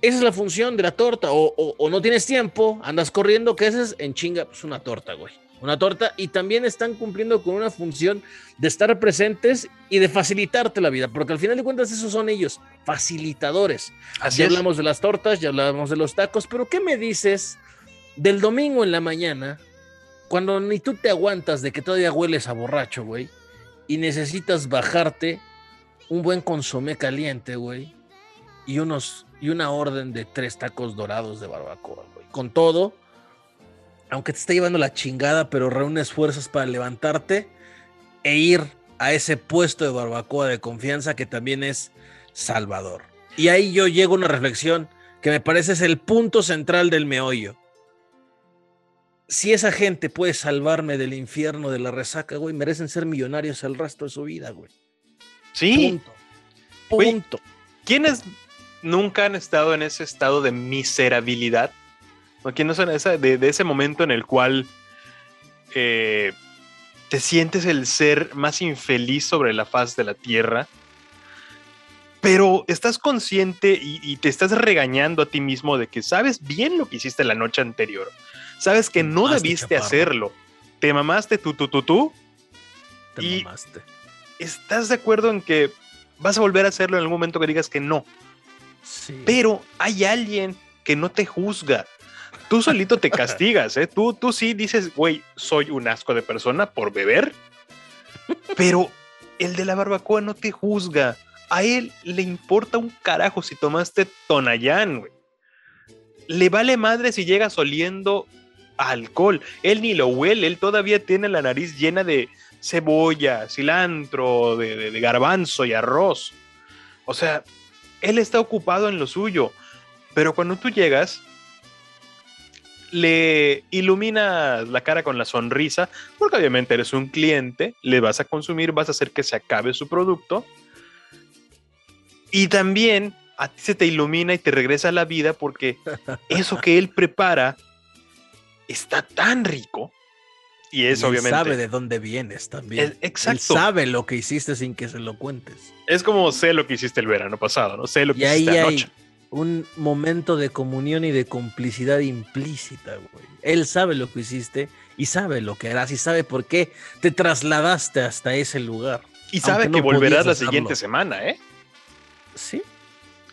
esa es la función de la torta. O, no tienes tiempo, andas corriendo, ¿qué haces? En chinga, pues una torta, güey. Una torta y también están cumpliendo con una función de estar presentes y de facilitarte la vida, porque al final de cuentas esos son ellos, facilitadores. Así ya hablamos de las tortas, ya hablamos de los tacos, pero ¿qué me dices del domingo en la mañana cuando ni tú te aguantas de que todavía hueles a borracho, güey, y necesitas bajarte un buen consomé caliente, güey, y unos y una orden de tres tacos dorados de barbacoa, güey. Con todo, aunque te esté llevando la chingada, pero reúnes fuerzas para levantarte e ir a ese puesto de barbacoa de confianza que también es Salvador. Y ahí yo llego a una reflexión que me parece es el punto central del meollo. Si esa gente puede salvarme del infierno de la resaca, güey, merecen ser millonarios el resto de su vida, güey. Sí. Punto. Punto. ¿Quiénes nunca han estado en ese estado de miserabilidad? ¿O quiénes son esa, de, ese momento en el cual eh, te sientes el ser más infeliz sobre la faz de la tierra? pero estás consciente y, te estás regañando a ti mismo de que sabes bien lo que hiciste la noche anterior. Sabes que no debiste hacerlo. Te mamaste tú, tú, tú, tú. Te y mamaste. Estás de acuerdo en que vas a volver a hacerlo en algún momento que digas que no. Sí. Pero hay alguien que no te juzga. Tú solito te castigas, ¿eh? Tú, tú sí dices, güey, soy un asco de persona por beber. Pero el de la barbacoa no te juzga a él le importa un carajo si tomaste Tonayán, güey. Le vale madre si llegas oliendo alcohol. Él ni lo huele, él todavía tiene la nariz llena de cebolla, cilantro, de, de garbanzo y arroz. O sea, él está ocupado en lo suyo. Pero cuando tú llegas, le iluminas la cara con la sonrisa, porque obviamente eres un cliente, le vas a consumir, vas a hacer que se acabe su producto y también a ti se te ilumina y te regresa a la vida porque eso que él prepara está tan rico. Y es él obviamente. sabe de dónde vienes también. exacto. Él sabe lo que hiciste sin que se lo cuentes. Es como sé lo que hiciste el verano pasado, ¿no? Sé lo que y hiciste ahí Hay un momento de comunión y de complicidad implícita, güey. Él sabe lo que hiciste y sabe lo que harás y sabe por qué te trasladaste hasta ese lugar. Y sabe que volverás la siguiente semana, ¿eh? Sí.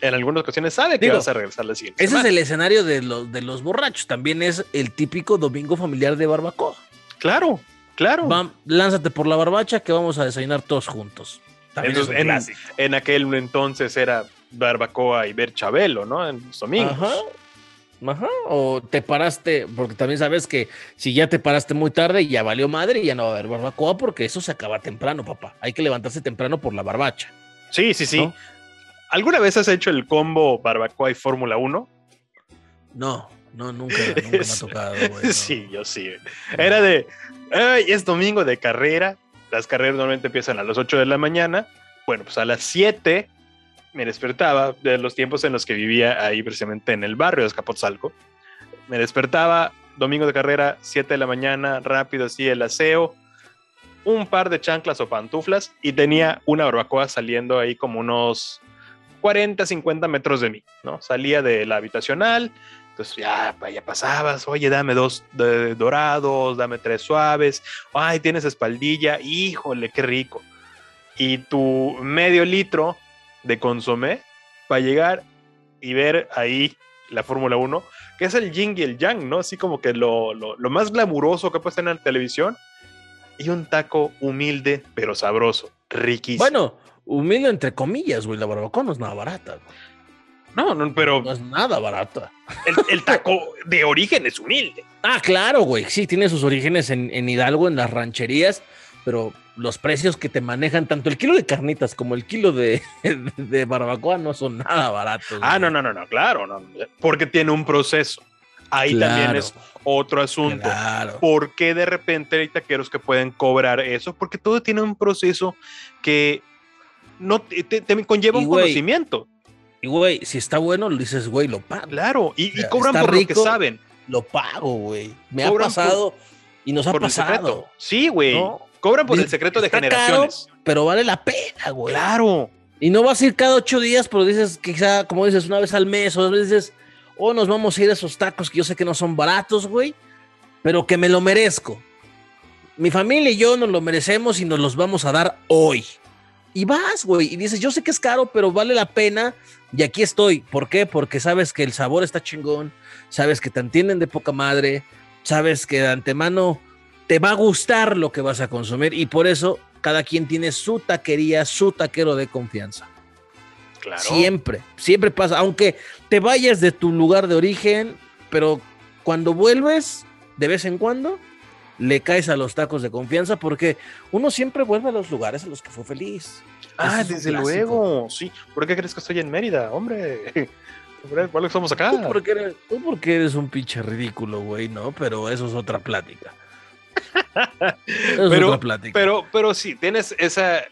En algunas ocasiones sabe que vas a regresar la siguiente. Ese es el escenario de los, de los borrachos. También es el típico domingo familiar de barbacoa. Claro, claro. lánzate por la barbacha que vamos a desayunar todos juntos. en, aquel entonces era barbacoa y ver Chabelo, ¿no? En los domingos. Ajá. Ajá. O te paraste, porque también sabes que si ya te paraste muy tarde, ya valió madre y ya no va a haber barbacoa porque eso se acaba temprano, papá. Hay que levantarse temprano por la barbacha. Sí, sí, sí. ¿Alguna vez has hecho el combo barbacoa y Fórmula 1? No, no, nunca, nunca me ha tocado. Sí, yo sí. Era de, es domingo de carrera. Las carreras normalmente empiezan a las 8 de la mañana. Bueno, pues a las 7 me despertaba de los tiempos en los que vivía ahí precisamente en el barrio de Escapotzalco. Me despertaba domingo de carrera, 7 de la mañana, rápido así el aseo, un par de chanclas o pantuflas y tenía una barbacoa saliendo ahí como unos 40, 50 metros de mí, ¿no? Salía de la habitacional, entonces ya, ya pasabas, oye, dame dos dorados, dame tres suaves, ay, tienes espaldilla, híjole, qué rico. Y tu medio litro de consomé para llegar y ver ahí la Fórmula 1, que es el yin y el yang, ¿no? Así como que lo, lo, lo más glamuroso que tener en la televisión y un taco humilde pero sabroso, riquísimo. Bueno, humilde entre comillas, güey. La barbacoa no es nada barata. No, no, pero. No es nada barata. El, taco de origen es humilde. Ah, claro, güey. Sí, tiene sus orígenes en, Hidalgo, en las rancherías, pero los precios que te manejan, tanto el kilo de carnitas como el kilo de, de barbacoa, no son nada baratos. Ah, no, no, no, no, claro, no, porque tiene un proceso. Ahí también es otro asunto. Claro. ¿Por qué de repente hay taqueros que pueden cobrar eso? Porque todo tiene un proceso que no te, conlleva un conocimiento. Y güey, si está bueno, lo dices, güey, lo pago. Claro, y, cobran por lo que saben. Lo pago, güey. Me ha pasado y nos ha pasado. Sí, güey. Cobran por el secreto de generaciones. pero vale la pena, güey. Claro. Y no vas a ir cada ocho días, pero dices, quizá, como dices, una vez al mes, o dos veces, o nos vamos a ir a esos tacos que yo sé que no son baratos, güey, pero que me lo merezco. Mi familia y yo nos lo merecemos y nos los vamos a dar hoy. Y vas, güey, y dices, yo sé que es caro, pero vale la pena. Y aquí estoy. ¿Por qué? Porque sabes que el sabor está chingón, sabes que te entienden de poca madre, sabes que de antemano te va a gustar lo que vas a consumir y por eso cada quien tiene su taquería, su taquero de confianza. Claro. Siempre, siempre pasa, aunque te vayas de tu lugar de origen, pero cuando vuelves, de vez en cuando, le caes a los tacos de confianza porque uno siempre vuelve a los lugares en los que fue feliz. Ah, desde luego, sí. ¿Por qué crees que estoy en Mérida, hombre? ¿Por qué estamos acá? Tú porque, eres, tú porque eres un pinche ridículo, güey, ¿no? Pero eso es otra plática. Pero. Pero, pero sí, tienes esa...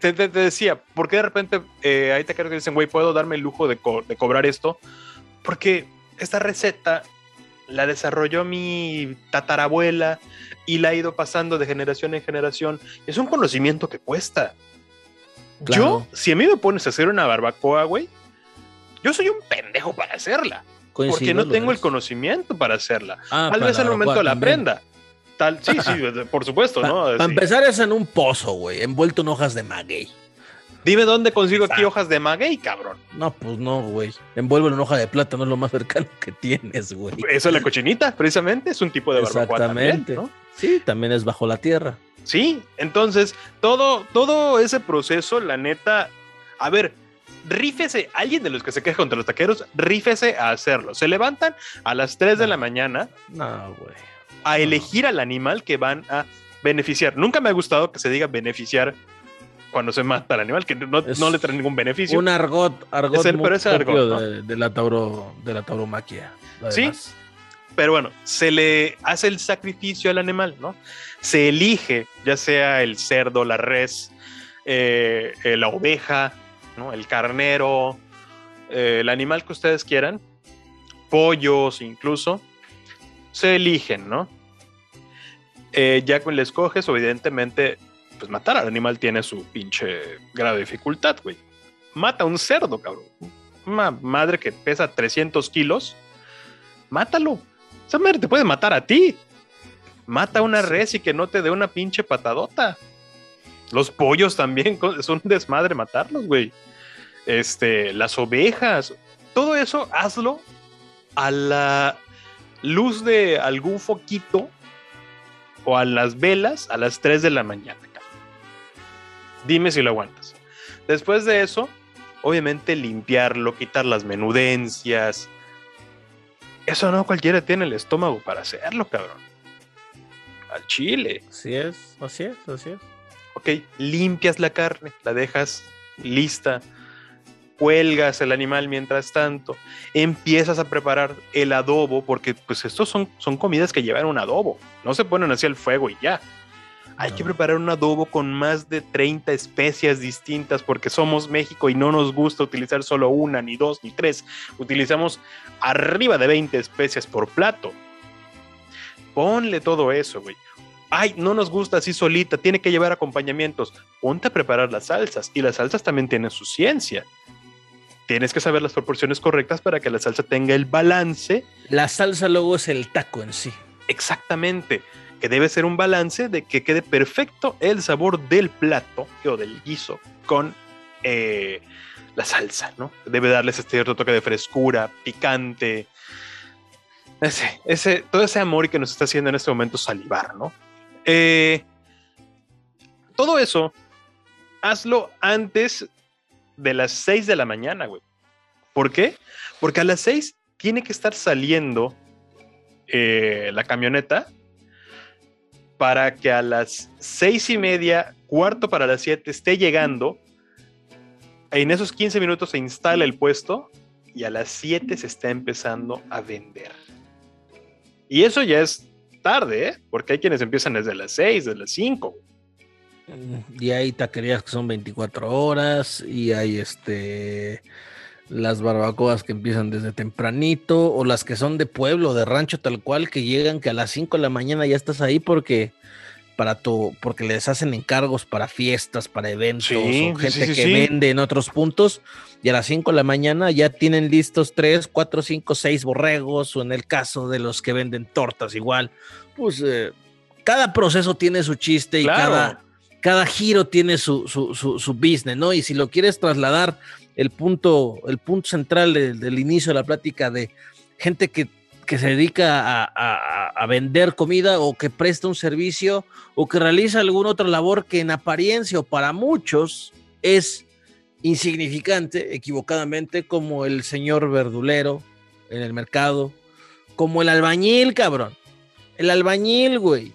Te, decía, ¿por qué de repente eh, ahí te creo que dicen, güey, puedo darme el lujo de, de cobrar esto? Porque esta receta la desarrolló mi tatarabuela y la ha ido pasando de generación en generación. Es un conocimiento que cuesta. Yo, si a mí me pones a hacer una barbacoa, güey, yo soy un pendejo para hacerla. porque no tengo el conocimiento para hacerla. Ah, Tal vez en el momento la aprenda. Tal, sí, sí, por supuesto, ¿no? Para empezar es en un pozo, güey, envuelto en hojas de maguey. Dime dónde consigo aquí hojas de maguey, cabrón. No, pues no, güey. Envuelve en hoja de plátano, es lo más cercano que tienes, güey. Eso es la cochinita, precisamente. Es un tipo de barbacoa Exactamente. ¿no? Sí, también es bajo la tierra. Sí, entonces, todo, todo ese proceso, la neta, a ver, rífese, alguien de los que se queja contra los taqueros, rífese a hacerlo. Se levantan a las 3 de la mañana. No, güey. A elegir al animal que van a beneficiar. Nunca me ha gustado que se diga beneficiar cuando se mata al animal, que no, le trae ningún beneficio. Un argot, argot de, la tauro, de la tauromaquia. Sí, pero bueno, se le hace el sacrificio al animal, ¿no? Se elige, ya sea el cerdo, la res, eh, eh, la oveja, ¿no? El carnero, eh, el animal que ustedes quieran, pollos incluso, se eligen, ¿no? Ya cuando le escoges, evidentemente pues matar al animal tiene su pinche grado de dificultad, güey. Mata a un cerdo, cabrón. Una madre que pesa 300 kilos, mátalo. Esa madre te puede matar a ti. Mata a una res y que no te dé una pinche patadota. Los pollos también es un desmadre matarlos, güey. Este, las ovejas, todo eso hazlo a la luz de algún foquito o a las velas a las 3 de la mañana. Dime si lo aguantas. Después de eso, obviamente limpiarlo, quitar las menudencias. Eso no cualquiera tiene el estómago para hacerlo, cabrón. Al chile. Así es, así es, así es. Ok, limpias la carne, la dejas lista, cuelgas el animal mientras tanto, empiezas a preparar el adobo, porque pues estos son, son comidas que llevan un adobo, no se ponen hacia el fuego y ya. Hay que preparar un adobo con más de 30 especias distintas porque somos México y no nos gusta utilizar solo una, ni dos, ni tres. Utilizamos arriba de 20 especias por plato. Ponle todo eso, güey. Ay, no nos gusta así solita, tiene que llevar acompañamientos. Ponte a preparar las salsas y las salsas también tienen su ciencia. Tienes que saber las proporciones correctas para que la salsa tenga el balance. La salsa luego es el taco en sí. Exactamente que debe ser un balance de que quede perfecto el sabor del plato o del guiso con eh, la salsa, ¿no? Debe darles este cierto toque de frescura, picante. Ese, ese, todo ese amor que nos está haciendo en este momento salivar, ¿no? Eh, todo eso, hazlo antes de las 6 de la mañana, güey. ¿Por qué? Porque a las 6 tiene que estar saliendo eh, la camioneta para que a las seis y media, cuarto para las siete, esté llegando. En esos 15 minutos se instala el puesto y a las 7 se está empezando a vender. Y eso ya es tarde, ¿eh? porque hay quienes empiezan desde las 6, desde las 5. Y hay taquerías que son 24 horas y hay este las barbacoas que empiezan desde tempranito o las que son de pueblo, de rancho tal cual, que llegan que a las 5 de la mañana ya estás ahí porque para tu, porque les hacen encargos para fiestas, para eventos, o gente que vende en otros puntos, y a las 5 de la mañana ya tienen listos 3, 4, 5, 6 borregos, o en el caso de los que venden tortas igual, pues eh, cada proceso tiene su chiste y cada, cada giro tiene su, su, su, su business, ¿no? Y si lo quieres trasladar el punto, el punto central del, inicio de la plática de gente que que se dedica a, vender comida o que presta un servicio o que realiza alguna otra labor que en apariencia o para muchos es insignificante, equivocadamente, como el señor verdulero en el mercado, como el albañil, cabrón. El albañil, güey.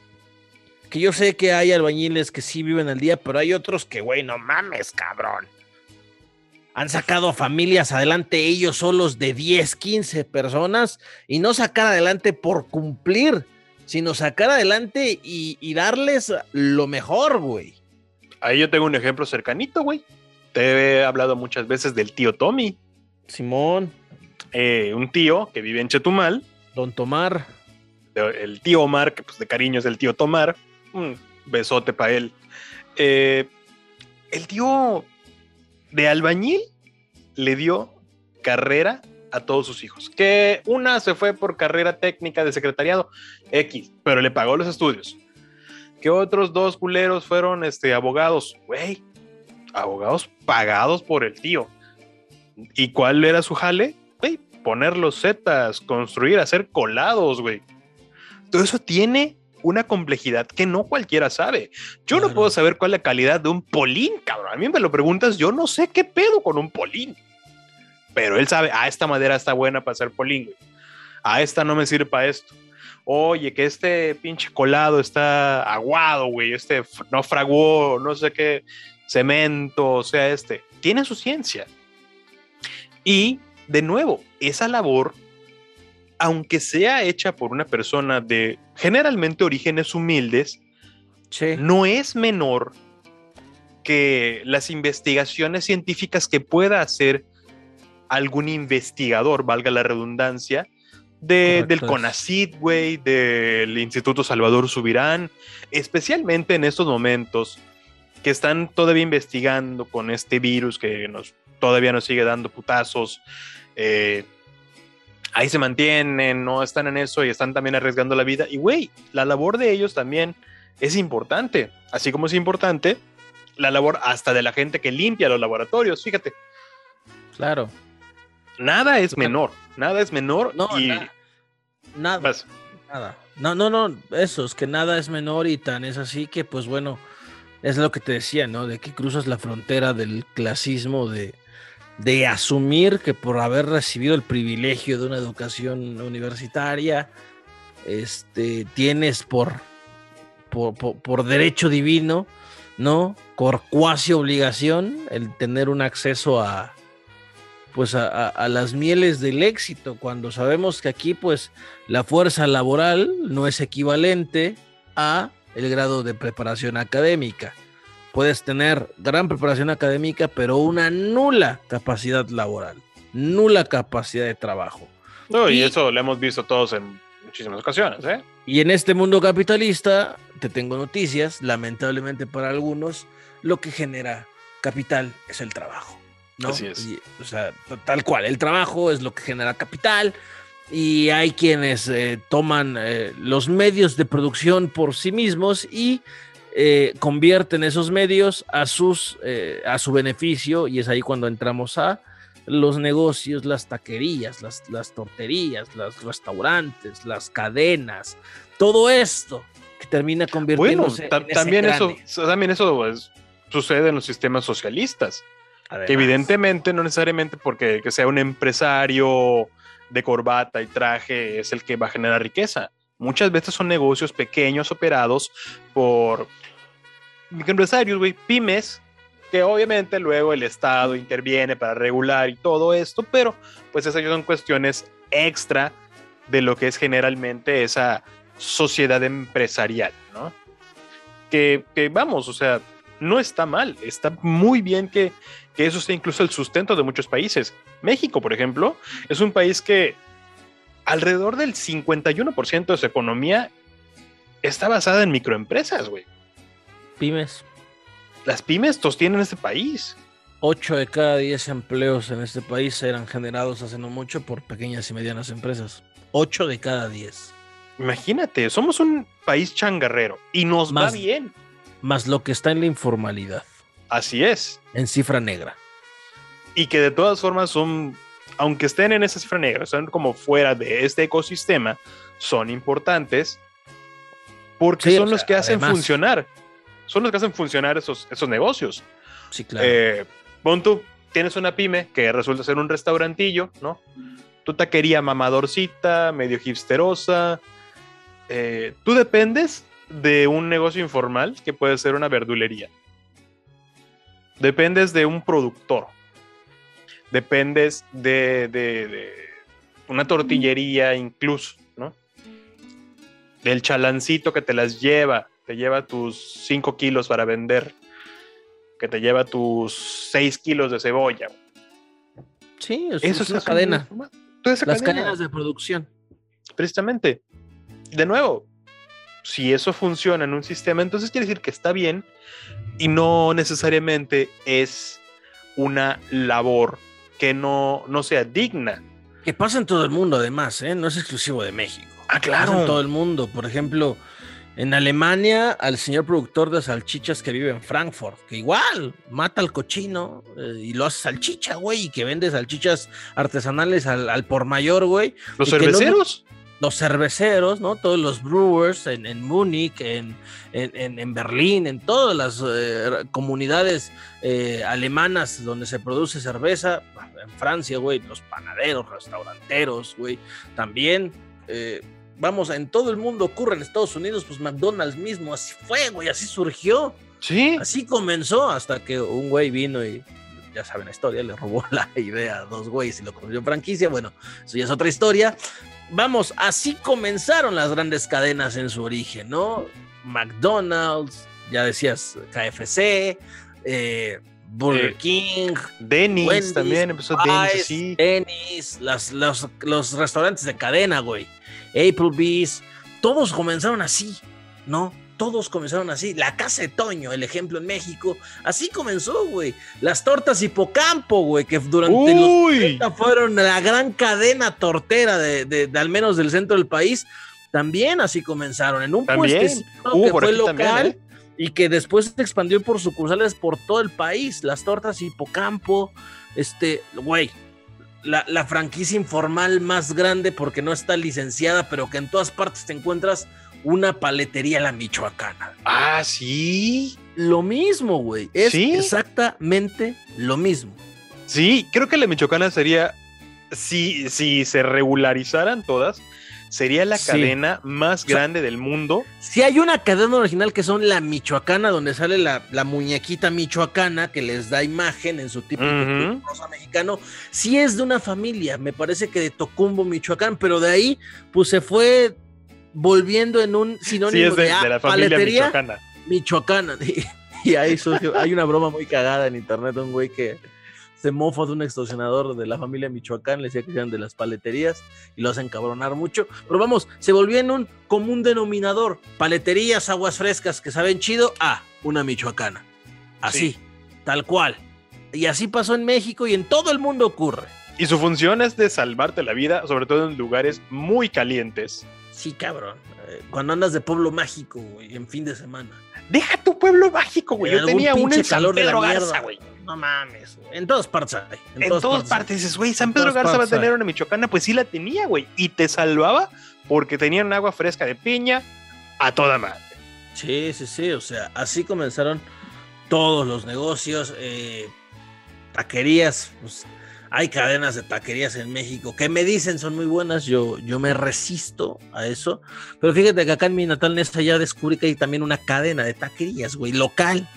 Que yo sé que hay albañiles que sí viven al día, pero hay otros que, güey, no mames, cabrón han sacado familias adelante ellos solos de 10, 15 personas y no sacar adelante por cumplir, sino sacar adelante y, darles lo mejor, güey. Ahí yo tengo un ejemplo cercanito, güey. Te he hablado muchas veces del tío Tommy. Simón. Eh, un tío que vive en Chetumal. Don Tomar. El tío Omar, que pues de cariño es el tío Tomar. Besote para él. Eh, el tío de albañil le dio carrera a todos sus hijos. Que una se fue por carrera técnica de secretariado X, pero le pagó los estudios. Que otros dos culeros fueron este, abogados, güey, abogados pagados por el tío. ¿Y cuál era su jale? Poner los zetas, construir, hacer colados, güey. Todo eso tiene una complejidad que no cualquiera sabe. Yo no puedo saber cuál es la calidad de un polín, cabrón. A mí me lo preguntas, yo no sé qué pedo con un polín. Pero él sabe, ah, esta madera está buena para hacer polín, güey. Ah, esta no me sirve para esto. Oye, que este pinche colado está aguado, güey. Este no fraguó, no sé qué cemento, o sea, este. Tiene su ciencia. Y, de nuevo, esa labor aunque sea hecha por una persona de generalmente orígenes humildes, no es menor que las investigaciones científicas que pueda hacer algún investigador, valga la redundancia, del CONACID, güey, del Instituto Salvador Subirán, especialmente en estos momentos que están todavía investigando con este virus que nos, todavía nos sigue dando putazos. Eh, ahí se mantienen, no están en eso y están también arriesgando la vida. Y güey, la labor de ellos también es importante, así como es importante la labor hasta de la gente que limpia los laboratorios, fíjate. Claro. Nada es menor, nada es menor no, y nada. Nada. No, no, no, eso es que nada es menor y tan es así que pues bueno, es lo que te decía, ¿no? De que cruzas la frontera del clasismo de de asumir que por haber recibido el privilegio de una educación universitaria, este, tienes por, por, derecho divino, ¿no? Por cuasi obligación el tener un acceso a, pues a, a, las mieles del éxito, cuando sabemos que aquí, pues, la fuerza laboral no es equivalente a el grado de preparación académica puedes tener gran preparación académica, pero una nula capacidad laboral, nula capacidad de trabajo. No, y, eso lo hemos visto todos en muchísimas ocasiones. ¿eh? Y en este mundo capitalista, te tengo noticias, lamentablemente para algunos, lo que genera capital es el trabajo. ¿no? Así es. o sea, tal cual, el trabajo es lo que genera capital. Y hay quienes eh, toman eh, los medios de producción por sí mismos y eh, convierten esos medios a, sus, eh, a su beneficio y es ahí cuando entramos a los negocios, las taquerías, las, las torterías, los restaurantes, las cadenas, todo esto que termina convirtiéndose bueno, también, eso, también eso sucede en los sistemas socialistas. Que evidentemente no necesariamente porque que sea un empresario de corbata y traje es el que va a generar riqueza. Muchas veces son negocios pequeños operados por microempresarios, güey, pymes, que obviamente luego el Estado interviene para regular y todo esto, pero pues esas son cuestiones extra de lo que es generalmente esa sociedad empresarial, ¿no? Que, vamos, o sea, no está mal, está muy bien que, que eso sea incluso el sustento de muchos países. México, por ejemplo, es un país que alrededor del 51% de su economía está basada en microempresas, güey pymes. Las pymes sostienen este país. 8 de cada 10 empleos en este país eran generados hace no mucho por pequeñas y medianas empresas. 8 de cada 10. Imagínate, somos un país changarrero y nos va bien. Más lo que está en la informalidad. Así es. En cifra negra. Y que de todas formas son aunque estén en esa cifra negra, son como fuera de este ecosistema, son importantes porque son los que hacen funcionar, son los que hacen funcionar esos, esos negocios. Sí, claro. Eh, pon tú, tienes una pyme que resulta ser un restaurantillo, ¿no? Tu taquería mamadorcita, medio hipsterosa. Eh, tú dependes de un negocio informal que puede ser una verdulería. Dependes de un productor. Dependes de, una tortillería incluso, ¿no? Del chalancito que te las lleva, te lleva tus 5 kilos para vender, que te lleva tus 6 kilos de cebolla. Sí, eso, es una cadena. Las cadenas de producción. Precisamente. De nuevo, si eso funciona en un sistema, entonces quiere decir que está bien y no necesariamente es una labor que no, no sea digna. Que pasa en todo el mundo, además, ¿eh? no es exclusivo de México. Ah, claro. en todo el mundo. Por ejemplo, en Alemania, al señor productor de salchichas que vive en Frankfurt, que igual mata al cochino eh, y lo hace salchicha, güey, y que vende salchichas artesanales al, por mayor, güey. ¿Los cerveceros? Los cerveceros, ¿no? Todos los brewers en, en Múnich, en, en, Berlín, en todas las eh, comunidades eh, alemanas donde se produce cerveza, en Francia, güey, los panaderos, restauranteros, güey, también. Eh, vamos, en todo el mundo ocurre, en Estados Unidos, pues McDonald's mismo, así fue, güey, así surgió. Sí. Así comenzó hasta que un güey vino y ya saben la historia, le robó la idea a dos güeyes y lo convirtió en franquicia. Bueno, eso ya es otra historia vamos, así comenzaron las grandes cadenas en su origen, ¿no? McDonald's, ya decías KFC, eh, Burger eh, King, Dennis también empezó Dennis así. Dennis, los, los restaurantes de cadena, güey. Applebee's, todos comenzaron así, ¿no? Todos comenzaron así. La Casa de Toño, el ejemplo en México, así comenzó, güey. Las tortas Hipocampo, güey, que durante los fueron la gran cadena tortera de, al menos del centro del país, también así comenzaron. En un puesto que fue local. ¿eh? Y que después se expandió por sucursales por todo el país. Las tortas Hipocampo, este, güey, la, la, franquicia informal más grande porque no está licenciada, pero que en todas partes te encuentras una paletería la michoacana. Ah, sí. Lo mismo, güey. Es exactamente lo mismo. Sí, creo que la michoacana sería, si, si se regularizaran todas, sería la cadena más grande del mundo. Si hay una cadena original que son la michoacana, donde sale la, muñequita michoacana que les da imagen en su tipo de rosa mexicano, sí es de una familia, me parece que de Tocumbo, Michoacán, pero de ahí pues se fue volviendo en un sinónimo de, la familia michoacana. Michoacana. Y, hay, hay una broma muy cagada en internet un güey que se mofa de un extorsionador de la familia Michoacán, le decía que eran de las paleterías y lo hacen cabronar mucho. Pero vamos, se volvió en un común denominador. Paleterías, aguas frescas que saben chido, ah, una michoacana. Así, tal cual. Y así pasó en México y en todo el mundo ocurre. Y su función es de salvarte la vida, sobre todo en lugares muy calientes. Sí, cabrón. Eh, cuando andas de pueblo mágico, güey, en fin de semana. Deja tu pueblo mágico, güey. Yo tenía un en San Pedro Garza, güey. No mames, güey. En todas partes hay. En, todas, partes. dices, güey, San Pedro Garza va a tener una michoacana. Pues sí la tenía, güey. Y te salvaba porque tenían agua fresca de piña a toda madre. Sí, sí, sí. O sea, así comenzaron todos los negocios. Eh, taquerías, pues, hay cadenas de taquerías en México que me dicen son muy buenas, yo, yo me resisto a eso. Pero fíjate que acá en mi natal Nesta ya descubrí que hay también una cadena de taquerías, güey, local,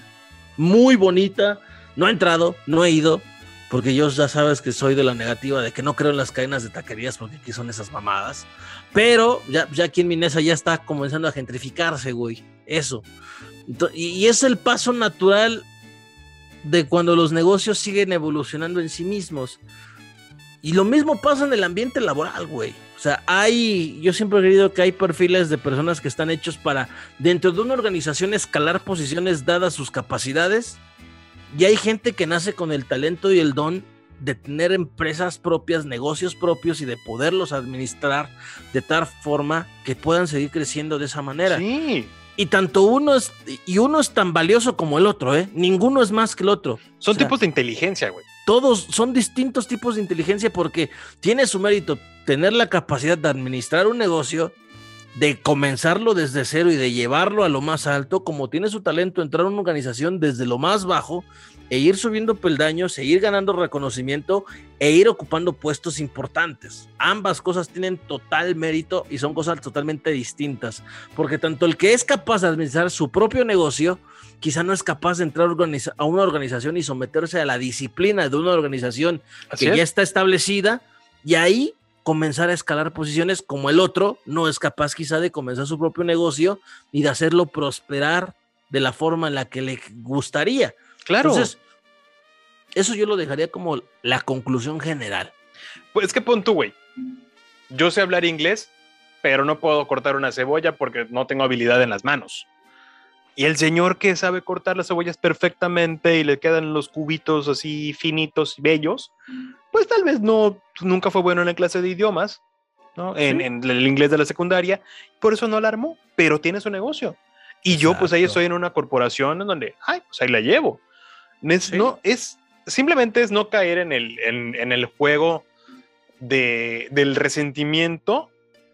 muy bonita. No he entrado, no he ido, porque yo ya sabes que soy de la negativa de que no creo en las cadenas de taquerías porque aquí son esas mamadas. Pero ya, ya aquí en Minesa ya está comenzando a gentrificarse, güey. Eso. y es el paso natural de cuando los negocios siguen evolucionando en sí mismos. Y lo mismo pasa en el ambiente laboral, güey. O sea, hay, yo siempre he creído que hay perfiles de personas que están hechos para, dentro de una organización, escalar posiciones dadas sus capacidades. Y hay gente que nace con el talento y el don de tener empresas propias, negocios propios y de poderlos administrar de tal forma que puedan seguir creciendo de esa manera. Sí. Y tanto uno es, y uno es tan valioso como el otro, ¿eh? Ninguno es más que el otro. Son tipos de inteligencia, güey. todos son distintos tipos de inteligencia porque tiene su mérito tener la capacidad de administrar un negocio, de comenzarlo desde cero y de llevarlo a lo más alto, como tiene su talento entrar a una organización desde lo más bajo e ir subiendo peldaños, e ir ganando reconocimiento e ir ocupando puestos importantes. Ambas cosas tienen total mérito y son cosas totalmente distintas, porque tanto el que es capaz de administrar su propio negocio, quizá no es capaz de entrar a una organización y someterse a la disciplina de una organización que ya está establecida y ahí comenzar a escalar posiciones como el otro no es capaz quizá de comenzar su propio negocio y de hacerlo prosperar de la forma en la que le gustaría. Claro. Entonces, eso yo lo dejaría como la conclusión general. Pues es que pon tú, güey. Yo sé hablar inglés, pero no puedo cortar una cebolla porque no tengo habilidad en las manos. Y el señor que sabe cortar las cebollas perfectamente y le quedan los cubitos así finitos y bellos, pues tal vez no, nunca fue bueno en la clase de idiomas, ¿no? En, el inglés de la secundaria, por eso no la armó, pero tiene su negocio. Y yo pues ahí estoy en una corporación en donde, ay, pues ahí la llevo. No, es, simplemente es no caer en el, en, el juego de, del resentimiento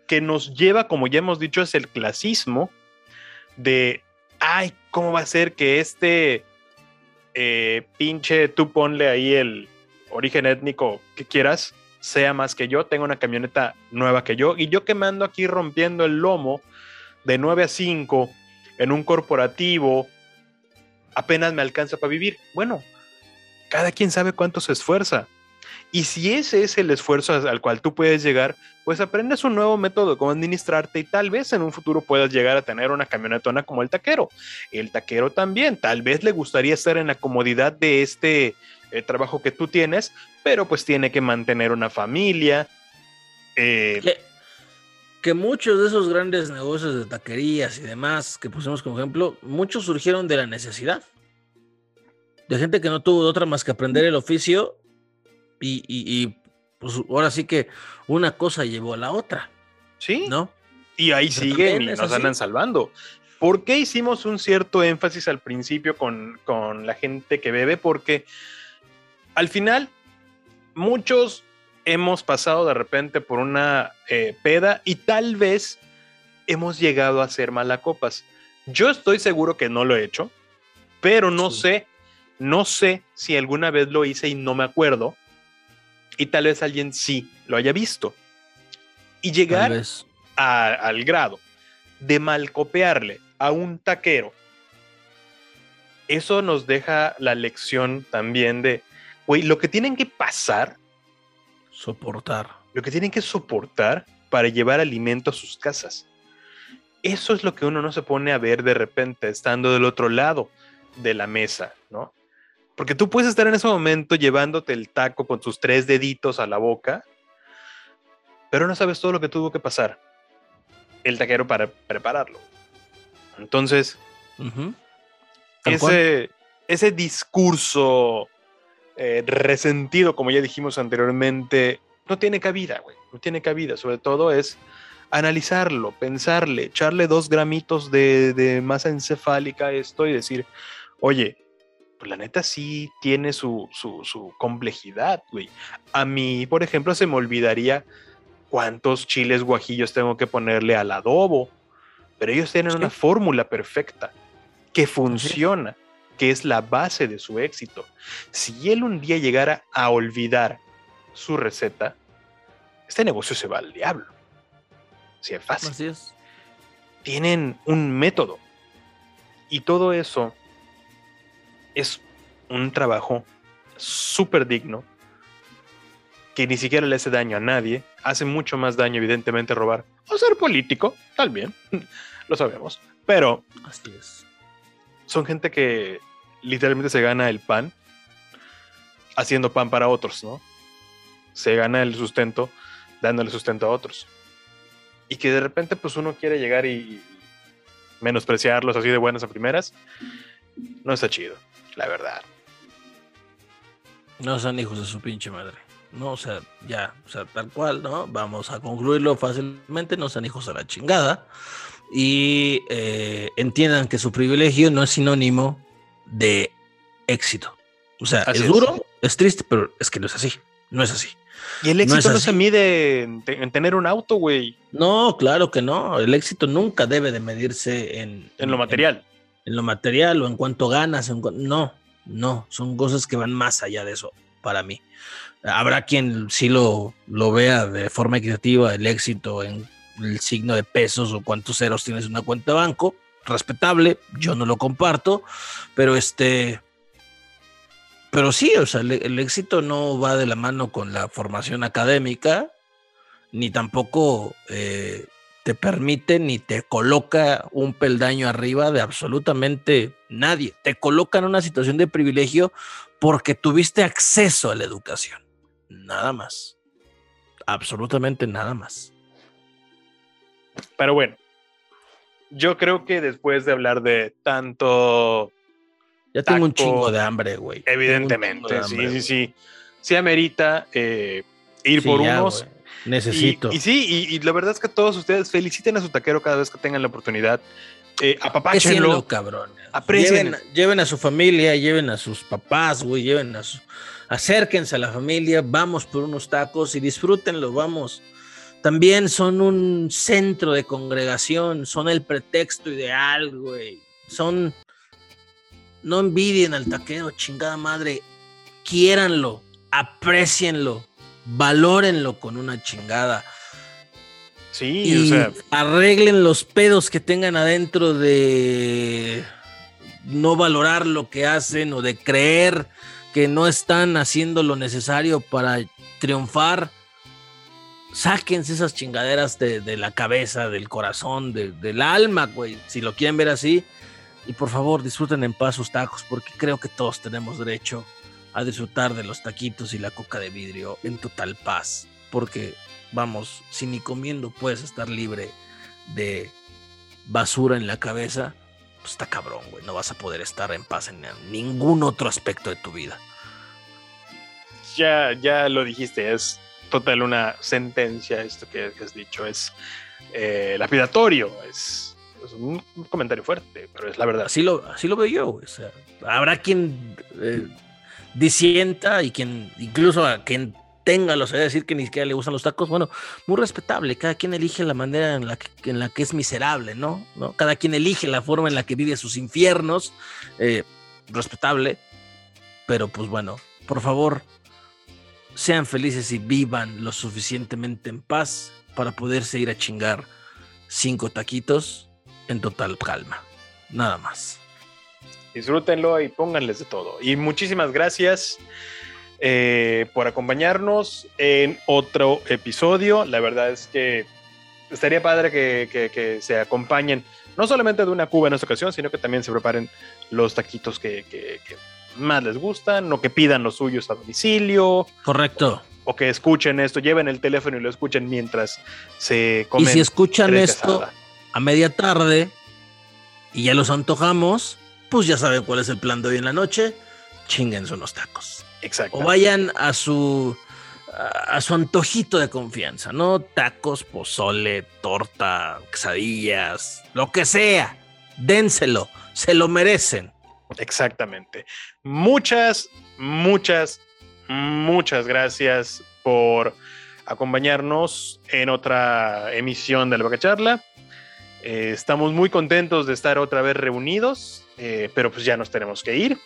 que nos lleva, como ya hemos dicho, es el clasismo de ay, ¿cómo va a ser que este eh, pinche, tú ponle ahí el origen étnico que quieras, sea más que yo, tengo una camioneta nueva que yo, y yo que me ando aquí rompiendo el lomo de 9 a 5 en un corporativo, apenas me alcanza para vivir. Bueno, cada quien sabe cuánto se esfuerza. Y si ese es el esfuerzo al cual tú puedes llegar, pues aprendes un nuevo método de cómo administrarte y tal vez en un futuro puedas llegar a tener una camionetona como el taquero. El taquero también, tal vez le gustaría estar en la comodidad de este eh, trabajo que tú tienes, pero pues tiene que mantener una familia. Eh, que, muchos de esos grandes negocios de taquerías y demás que pusimos como ejemplo, muchos surgieron de la necesidad. De gente que no tuvo otra más que aprender el oficio y, pues ahora sí que una cosa llevó a la otra. Sí. ¿No? Y ahí siguen y nos andan salvando. ¿Por qué hicimos un cierto énfasis al principio con, la gente que bebe? Porque al final muchos hemos pasado de repente por una eh, peda y tal vez hemos llegado a ser malacopas. Yo estoy seguro que no lo he hecho, pero no sé, no sé si alguna vez lo hice y no me acuerdo y tal vez alguien sí lo haya visto. Y llegar al grado de malcopearle a un taquero, eso nos deja la lección también de, güey, lo que tienen que pasar. Soportar. Lo que tienen que soportar para llevar alimento a sus casas. Eso es lo que uno no se pone a ver de repente estando del otro lado de la mesa, ¿no? Porque tú puedes estar en ese momento llevándote el taco con tus tres deditos a la boca, pero no sabes todo lo que tuvo que pasar el taquero para prepararlo. Entonces, ese, ese, discurso eh, resentido, como ya dijimos anteriormente, no tiene cabida, güey. No tiene cabida. Sobre todo es analizarlo, pensarle, echarle dos gramitos de, de masa encefálica a esto y decir, oye, pues la neta sí tiene su, complejidad, güey. A mí, por ejemplo, se me olvidaría cuántos chiles guajillos tengo que ponerle al adobo, pero ellos tienen una fórmula perfecta que funciona, que es la base de su éxito. Si él un día llegara a olvidar su receta, este negocio se va al diablo. Si es fácil. Así es. Tienen un método. Y todo eso es un trabajo súper digno que ni siquiera le hace daño a nadie, hace mucho más daño evidentemente robar o ser político, también, lo sabemos, pero Así es. son gente que literalmente se gana el pan haciendo pan para otros, ¿no? Se gana el sustento dándole sustento a otros. Y que de repente pues uno quiere llegar y menospreciarlos así de buenas a primeras, no está chido la verdad. No sean hijos de su pinche madre. No, o sea, ya, o sea, tal cual, ¿no? Vamos a concluirlo fácilmente, no sean hijos de la chingada. Y eh, entiendan que su privilegio no es sinónimo de éxito. O sea, es duro, es. triste, pero es que no es así. No es así. Y el éxito no, se mide en, tener un auto, güey. No, claro que no. El éxito nunca debe de medirse en... En lo material. En, lo material o en cuanto ganas. no, no. Son cosas que van más allá de eso para mí. Habrá quien sí lo, lo vea de forma equitativa, el éxito en el signo de pesos o cuántos ceros tienes en una cuenta de banco. Respetable, yo no lo comparto, pero este pero sí, o sea, el, éxito no va de la mano con la formación académica, ni tampoco eh, te permite ni te coloca un peldaño arriba de absolutamente nadie. Te coloca en una situación de privilegio porque tuviste acceso a la educación. Nada más. Absolutamente nada más. Pero bueno, yo creo que después de hablar de tanto ya tengo un chingo de hambre, güey. Evidentemente, sí, sí, sí. Sí amerita eh, ir por unos. Necesito. Y, sí, y, la verdad es que todos ustedes feliciten a su taquero cada vez que tengan la oportunidad. Eh, apapáchenlo. cabrón. Lleven, lleven, a su familia, lleven a sus papás, güey, lleven a su... Acérquense a la familia, vamos por unos tacos y disfrútenlo, vamos. También son un centro de congregación, son el pretexto ideal, güey. Son no envidien al taquero, chingada madre. Quiéranlo, aprecienlo, valórenlo con una chingada. Sí, o sea. Arreglen los pedos que tengan adentro de no valorar lo que hacen o de creer que no están haciendo lo necesario para triunfar. Sáquense esas chingaderas de, la cabeza, del corazón, del alma, güey. Si lo quieren ver así, y por favor, disfruten en paz sus tacos, porque creo que todos tenemos derecho a disfrutar de los taquitos y la coca de vidrio en total paz. Porque, vamos, si ni comiendo puedes estar libre de basura en la cabeza, pues está cabrón, güey. No vas a poder estar en paz en ningún otro aspecto de tu vida. Ya, ya lo dijiste, es total una sentencia esto que, has dicho, es eh, lapidatorio, es un, comentario fuerte, pero es la verdad. Así lo, así lo veo yo. O sea, habrá quien eh, disienta y quien, incluso a quien tenga los de decir que ni siquiera le gustan los tacos, bueno, muy respetable. Cada quien elige la manera en la que, en la que es miserable, ¿no? ¿no? Cada quien elige la forma en la que vive sus infiernos. Eh, respetable. Pero pues bueno, por favor, sean felices y vivan lo suficientemente en paz para poderse ir a chingar cinco taquitos en total calma. Nada más. Disfrútenlo y pónganles de todo. Y muchísimas gracias eh, por acompañarnos en otro episodio. La verdad es que estaría padre que, se acompañen no solamente de una cuba en esta ocasión, sino que también se preparen los taquitos que, más les gustan o que pidan los suyos a domicilio. Correcto. O, que escuchen esto, lleven el teléfono y lo escuchen mientras se comen. Y si escuchan esto, a media tarde y ya los antojamos, pues ya saben cuál es el plan de hoy en la noche, chinguense unos tacos. Exacto. O vayan a su a su antojito de confianza, ¿no? Tacos, pozole, torta, quesadillas, lo que sea. Dénselo, se lo merecen. Exactamente. Muchas, muchas, muchas gracias por acompañarnos en otra emisión de la Vaca Charla. Eh, estamos muy contentos de estar otra vez reunidos, eh, pero pues ya nos tenemos que ir.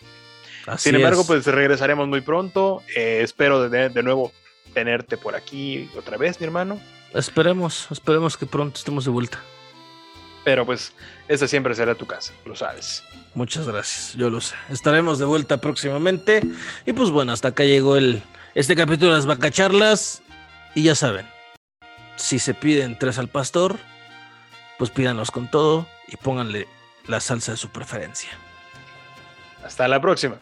Sin embargo, pues regresaremos muy pronto. Eh, espero de, de, nuevo tenerte por aquí otra vez, mi hermano. Esperemos, esperemos que pronto estemos de vuelta. Pero pues esta siempre será tu casa, lo sabes. Muchas gracias, yo lo sé. Estaremos de vuelta próximamente. Y pues bueno, hasta acá llegó el, este capítulo de las vacacharlas. Y ya saben, si se piden tres al pastor, pues pídanlos con todo y pónganle la salsa de su preferencia. Hasta la próxima.